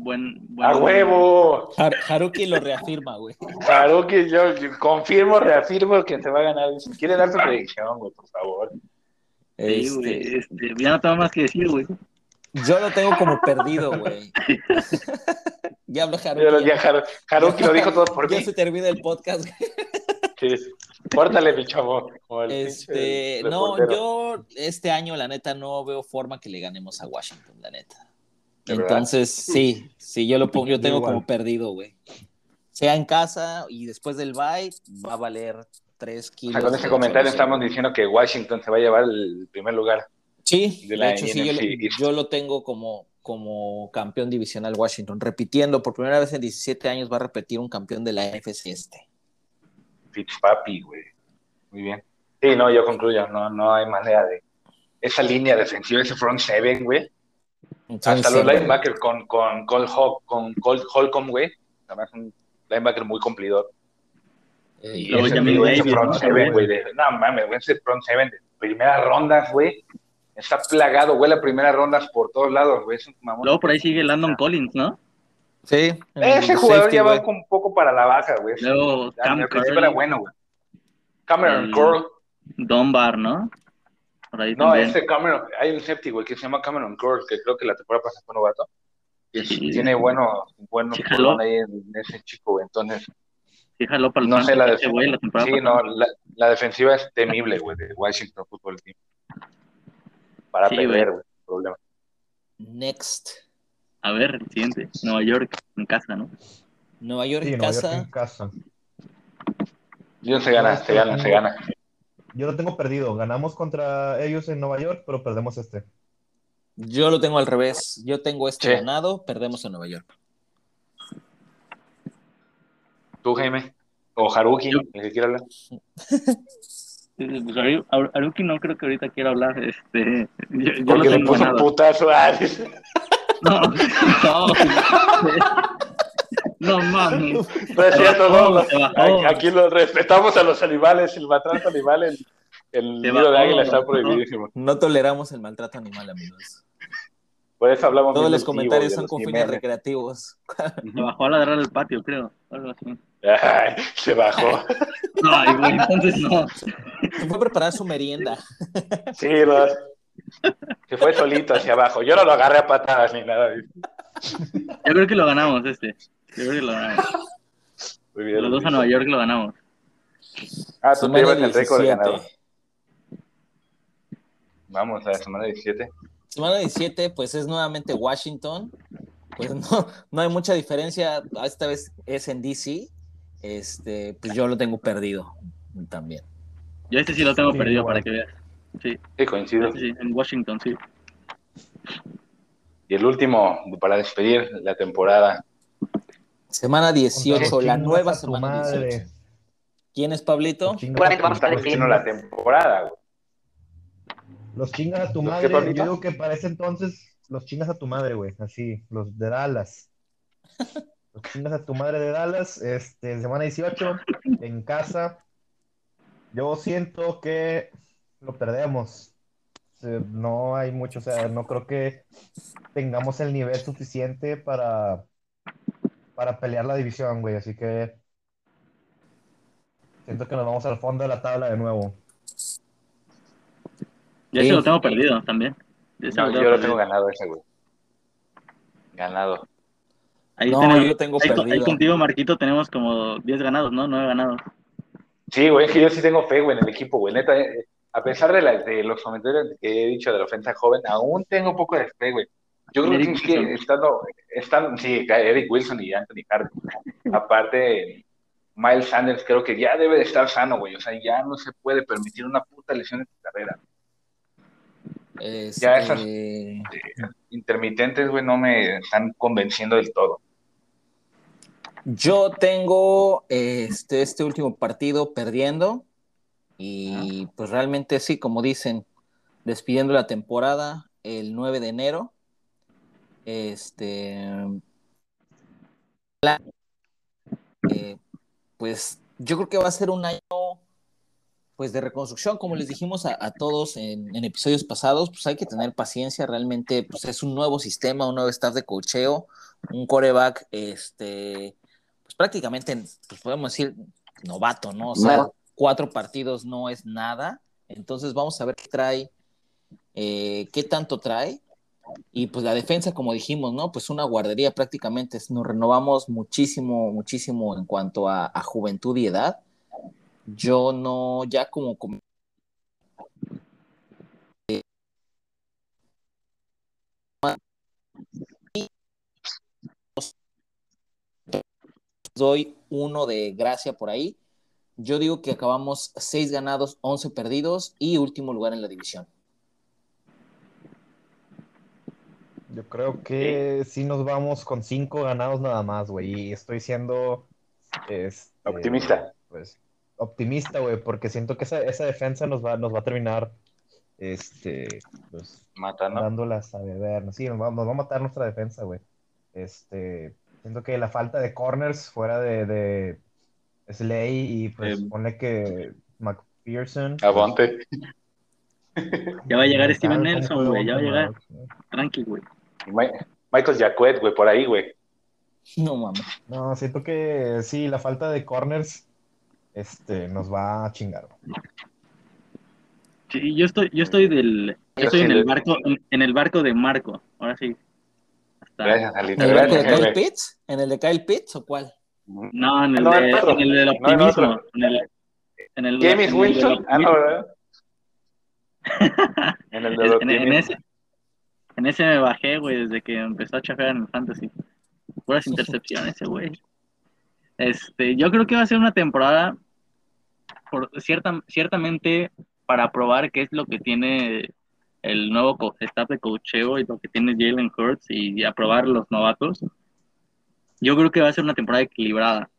buen, buen ¡A huevo! Har- Haruki lo reafirma, güey. Que yo, yo confirmo, reafirmo que se va a ganar. ¿Quiere dar su predicción, güey, por favor? Sí, güey, Este, este, ya no tengo más que decir, güey. Yo lo tengo como perdido, güey. ya habló Ya, Haruki. ya Haru- Haruki lo dijo todo por Ya mí. se termina el podcast. güey. Sí. Córtale, mi chavo. el Este, no, yo este año, la neta, no veo forma que le ganemos a Washington, la neta. Entonces, sí, sí, yo lo pongo, yo tengo Igual. como perdido, güey. Sea en casa y después del bye, va a valer 3 O kilos. sea, con ese comentario estamos diciendo que Washington se va a llevar el primer lugar. Sí, de hecho, sí, yo, lo- yo tengo como, como campeón divisional Washington. Repitiendo, por primera vez en 17 años va a repetir un campeón de la NFC este. Fitzpapi, güey. Muy bien. Sí, no, yo concluyo. No, no hay manera de. Esa línea defensiva, ese front seven, güey. Hasta los linebackers con, con, Cole Hawk- con Cole Holcomb, güey. Además, un linebacker muy cumplidor. Y Luego ese, ese front ¿no? seven, güey. de- No mames, güey, ese front seven de primeras rondas, güey. Está plagado, güey, las primeras rondas por todos lados, güey. Es un mamón. Luego por ahí sigue Landon Collins, ¿no? sí, Ese jugador safety, ya va güey. un poco para la baja, güey. Luego Ya, Cam era bueno, güey. Cameron Curl. Dunbar, ¿no? Por ahí No, también. ese Cameron, hay un safety, güey, que se llama Cameron Curl, que creo que la temporada pasada fue novato. Y Sí. tiene buenos, buenos Sí, ahí en ese chico, güey. Entonces, Sí, jaló para el No sé, la, def- güey, la sí, no, la, la defensiva es temible, güey, de Washington Football Team. Para Sí, perder, güey, problema. Next. A ver, el siguiente. Nueva York, en casa, ¿no? Nueva York Sí, en Nueva York casa. en casa. Yo se gana, se gana, se gana. Yo lo tengo perdido. Ganamos contra ellos en Nueva York, pero perdemos este. Yo lo tengo al revés. Yo tengo este Sí. ganado, perdemos en Nueva York. Tú, Jaime. O Haruki, Yo- el que quiera hablar. Eh, pues, Aru- Aru- Aruki no creo que ahorita quiera hablar. Este, yo, yo Porque lo le tengo puso putazo a Ares. No, no. No mames. No es cierto, no. no. Aquí- lo respetamos a los animales, el maltrato animal, el, el nido de águila está ¿no? prohibidísimo. No toleramos el maltrato animal, amigos. Por eso hablamos Todos los comentarios de son los con fines recreativos. Se bajó a ladrar el patio, creo. Algo así. Ay, se bajó. Ay, güey, entonces no. Se fue a preparar su merienda. Sí, no. Se fue solito hacia abajo. Yo no lo agarré a patadas ni nada. Yo creo que lo ganamos este. Yo creo que lo ganamos. Muy bien, Los dos a. Nueva York lo ganamos. Ah, tú te llevas el récord 17. ganado. Vamos a la semana 17. Semana 17, pues es nuevamente Washington. Pues no, no hay mucha diferencia. Esta vez es en DC. Este, pues yo lo tengo perdido también. Yo este sí lo tengo Sí, perdido igual. para que veas. Sí, Sí, coincido. sí, en Washington, sí. Y el último, para despedir la temporada. Semana 18, Contra la nueva semana madre. 18. ¿Quién es Pablito? Seguramente vamos a estar la temporada, güey. Los chingas a tu ¿Los madre. Yo digo que para ese entonces, los chingas a tu madre, güey. Así, los de Dallas. Los chingas a tu madre de Dallas. Este, semana 18, en casa. Yo siento que lo perdemos. No hay mucho, o sea, no creo que tengamos el nivel suficiente para, para pelear la división, güey. Así que siento que nos vamos al fondo de la tabla de nuevo. Yo Sí. ese lo tengo perdido también. Yo No, lo yo tengo lo perdido. tengo ganado ese, güey. Ganado. Ahí No, tenemos- yo lo tengo ahí, perdido. ahí contigo, Marquito, tenemos como 10 ganados, ¿no? 9 ganados. Sí, güey, es que yo sí tengo fe, güey, en el equipo, güey. Neta, eh, a pesar de, la- de los comentarios que he dicho de la ofensa joven, aún tengo un poco de fe, güey. Yo creo Eric que es que Wilson. estando, están, sí, Eric Wilson y Anthony Harden. Aparte, Miles Sanders creo que ya debe de estar sano, güey. O sea, ya no se puede permitir una puta lesión en su carrera. Ya esas- Este, Intermitentes, güey, no me están convenciendo del todo. Yo tengo este, este último partido perdiendo y pues realmente sí, como dicen, despidiendo la temporada el 9 de enero. Este, eh, pues yo creo que va a ser un año pues de reconstrucción, como les dijimos a, a todos en, en episodios pasados, pues hay que tener paciencia, realmente pues es un nuevo sistema, un nuevo staff de cocheo, un coreback, este, pues prácticamente, pues podemos decir, novato, ¿no? O sea, No. cuatro partidos no es nada, entonces vamos a ver qué trae, eh, qué tanto trae, y pues la defensa, como dijimos, ¿no? Pues una guardería prácticamente, nos renovamos muchísimo, muchísimo en cuanto a, a juventud y edad. Yo no, ya como, como doy uno de gracia por ahí. Yo digo que acabamos seis ganados, 11 perdidos y último lugar en la división. Yo creo que sí nos vamos con cinco ganados nada más, güey. Y estoy siendo este, Optimista. Pues optimista, güey, porque siento que esa, esa defensa nos va, nos va a terminar este, pues, Matando. dándolas a beber. Sí, nos va, nos va a matar nuestra defensa, güey. Este, siento que la falta de corners fuera de, de Slay y pues Eh, ponle que McPherson. pues, Avante. Ya va a llegar ¿cómo Steven Nelson, güey. Ya va a llegar. Tranqui, güey. Michael Jacquet, güey, por ahí, güey. No mames. No, siento que sí, la falta de corners este, nos va a chingar. Sí, yo estoy, yo estoy del, yo estoy en el barco, en, en el barco de Marco. Ahora sí. Hasta- Gracias, Alita. ¿En el barco de Kyle. Pitts? ¿En el de Kyle Pitts o cuál? No, en el, No, de, en el del No, el optimismo. otro. en el, en el, James en el del Winston. Ah, no, optimismo. ¿verdad? En el de En, en- en optimismo. ese, en ese me bajé, güey, desde que empezó a chafear en el fantasy. Puras intercepciones ese güey. Este, yo creo que va a ser una temporada por cierta, ciertamente para probar qué es lo que tiene el nuevo staff de cocheo y lo que tiene Jalen Hurts y a probar los novatos. Yo creo que va a ser una temporada equilibrada.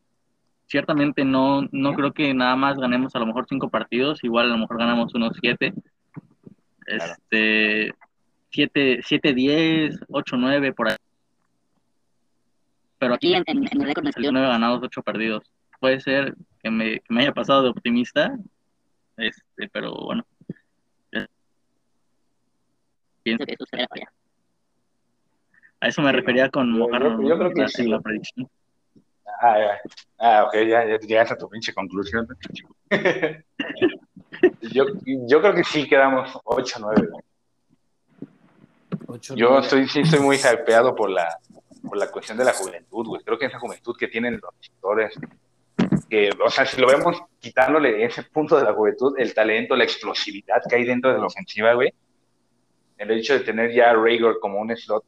Ciertamente no, no creo que nada más ganemos a lo mejor cinco partidos, igual a lo mejor ganamos unos siete. Claro. Este, siete, siete, diez, ocho, nueve, por ahí. Pero aquí en, en- en el récord me salió nueve ganados, ocho perdidos. Puede ser que me, que me haya pasado de optimista, este, pero bueno. Pienso que eso será para allá. A eso me Sí, refería con yo- mojarnos yo- yo creo que la- sí. la predicción. Ah, ya. Ah, ok, ya, ya llegaste a tu pinche conclusión. yo, yo creo que sí quedamos 8-9. güey. Ocho, Yo nueve. estoy, sí estoy muy hypeado por la, por la cuestión de la juventud, güey. Creo que esa juventud que tienen los receptores, que, o sea, si lo vemos quitándole ese punto de la juventud, el talento, la explosividad que hay dentro de la ofensiva, güey. El hecho de tener ya a Rager como un slot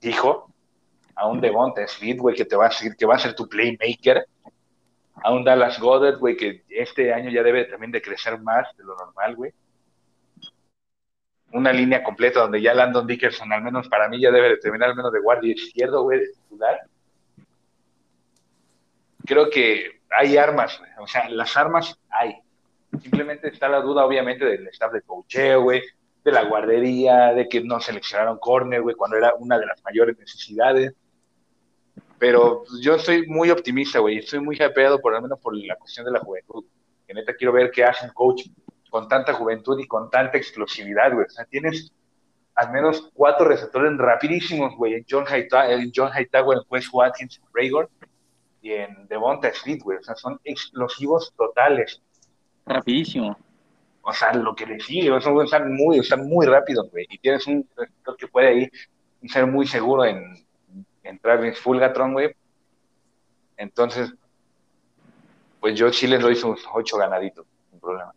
fijo, a un Devonta Smith, güey, que te va a seguir, que va a ser tu playmaker, a un Dallas Goddard, güey, que este año ya debe también de crecer más de lo normal, güey. Una línea completa donde ya Landon Dickerson, al menos para mí, ya debe de terminar al menos de guardia izquierdo, güey, de titular. Creo que hay armas. O sea, las armas hay. Simplemente está la duda, obviamente, del staff de coacheo, güey, de la guardería, de que no seleccionaron corner, güey, cuando era una de las mayores necesidades. Pero pues, yo estoy muy optimista, güey. Estoy muy hypeado, por lo menos por la cuestión de la juventud. Que neta quiero ver qué hace un coach con tanta juventud y con tanta explosividad, güey. O sea, tienes al menos cuatro receptores rapidísimos, güey. En John Hightower, en John Hightower, en Wes Watkins, en Raygor y en Devonta Smith, güey. O sea, son explosivos totales. Rapidísimo. O sea, lo que le sigue, esos güeyes están muy, están muy rápidos, güey. Y tienes un receptor que puede ahí ser muy seguro en, en Travis Fulgatron, güey. Entonces, pues yo sí les doy sus ocho ganaditos, sin problema.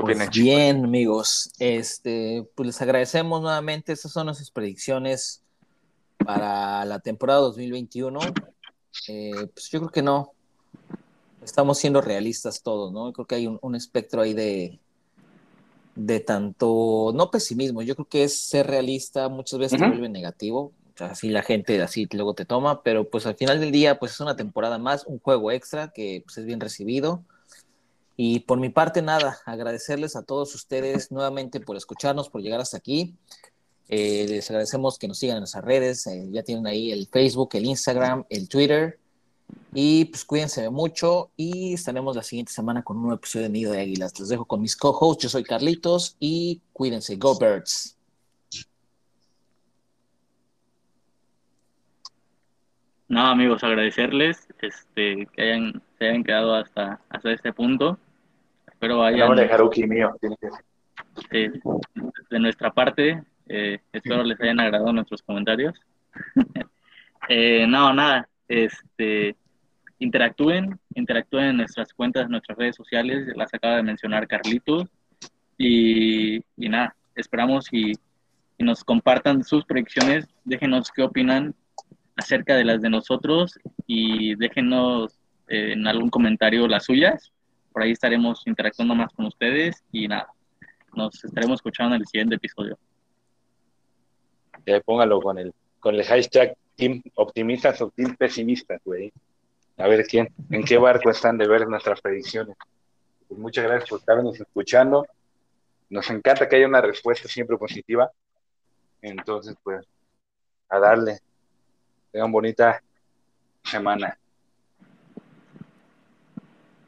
Pues bien, amigos. Este, pues les agradecemos nuevamente. Estas son nuestras predicciones para la temporada 2021. Eh, pues yo creo que no. Estamos siendo realistas todos, ¿no? Creo que hay un, un espectro ahí de, de tanto, no pesimismo, yo creo que es ser realista, muchas veces te Ujú. vuelve negativo. Así la gente así luego te toma, pero pues al final del día, pues es una temporada más, un juego extra que pues, es bien recibido. Y por mi parte, nada, agradecerles a todos ustedes nuevamente por escucharnos, por llegar hasta aquí. Eh, les agradecemos que nos sigan en nuestras redes, eh, ya tienen ahí el Facebook, el Instagram, el Twitter. Y pues cuídense mucho y estaremos la siguiente semana con un nuevo episodio de Nido de Águilas. Los dejo con mis co-hosts, yo soy Carlitos y cuídense, Go Birds. No, amigos, agradecerles este, que hayan, se hayan quedado hasta, hasta este punto. Espero El nombre hayan, de Haruki mío. eh, de nuestra parte, eh, espero les hayan agradado nuestros comentarios. Eh, no, nada, este, interactúen, interactúen en nuestras cuentas, en nuestras redes sociales, las acaba de mencionar Carlitos, y, y nada, esperamos y, y nos compartan sus predicciones, déjenos qué opinan acerca de las de nosotros y déjenos eh, en algún comentario las suyas, por ahí estaremos interactuando más con ustedes y nada, nos estaremos escuchando en el siguiente episodio. Ya póngalo con el, con el hashtag Team Optimistas o Team Pesimistas, güey. A ver quién, en qué barco están de ver nuestras predicciones. Pues muchas gracias por estarnos escuchando. Nos encanta que haya una respuesta siempre positiva. Entonces, pues, a darle. Tengan bonita semana.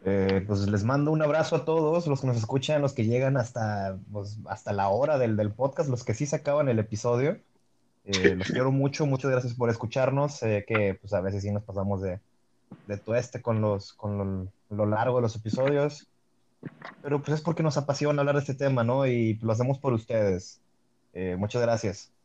Eh, pues les mando un abrazo a todos los que nos escuchan, los que llegan hasta, pues, hasta la hora del, del podcast, los que sí se acaban el episodio. Eh, los quiero mucho, muchas gracias por escucharnos. Que pues, a veces sí nos pasamos de, de tueste con, los, con lo, lo largo de los episodios, pero pues es porque nos apasiona hablar de este tema, ¿no? Y lo hacemos por ustedes. Eh, muchas gracias.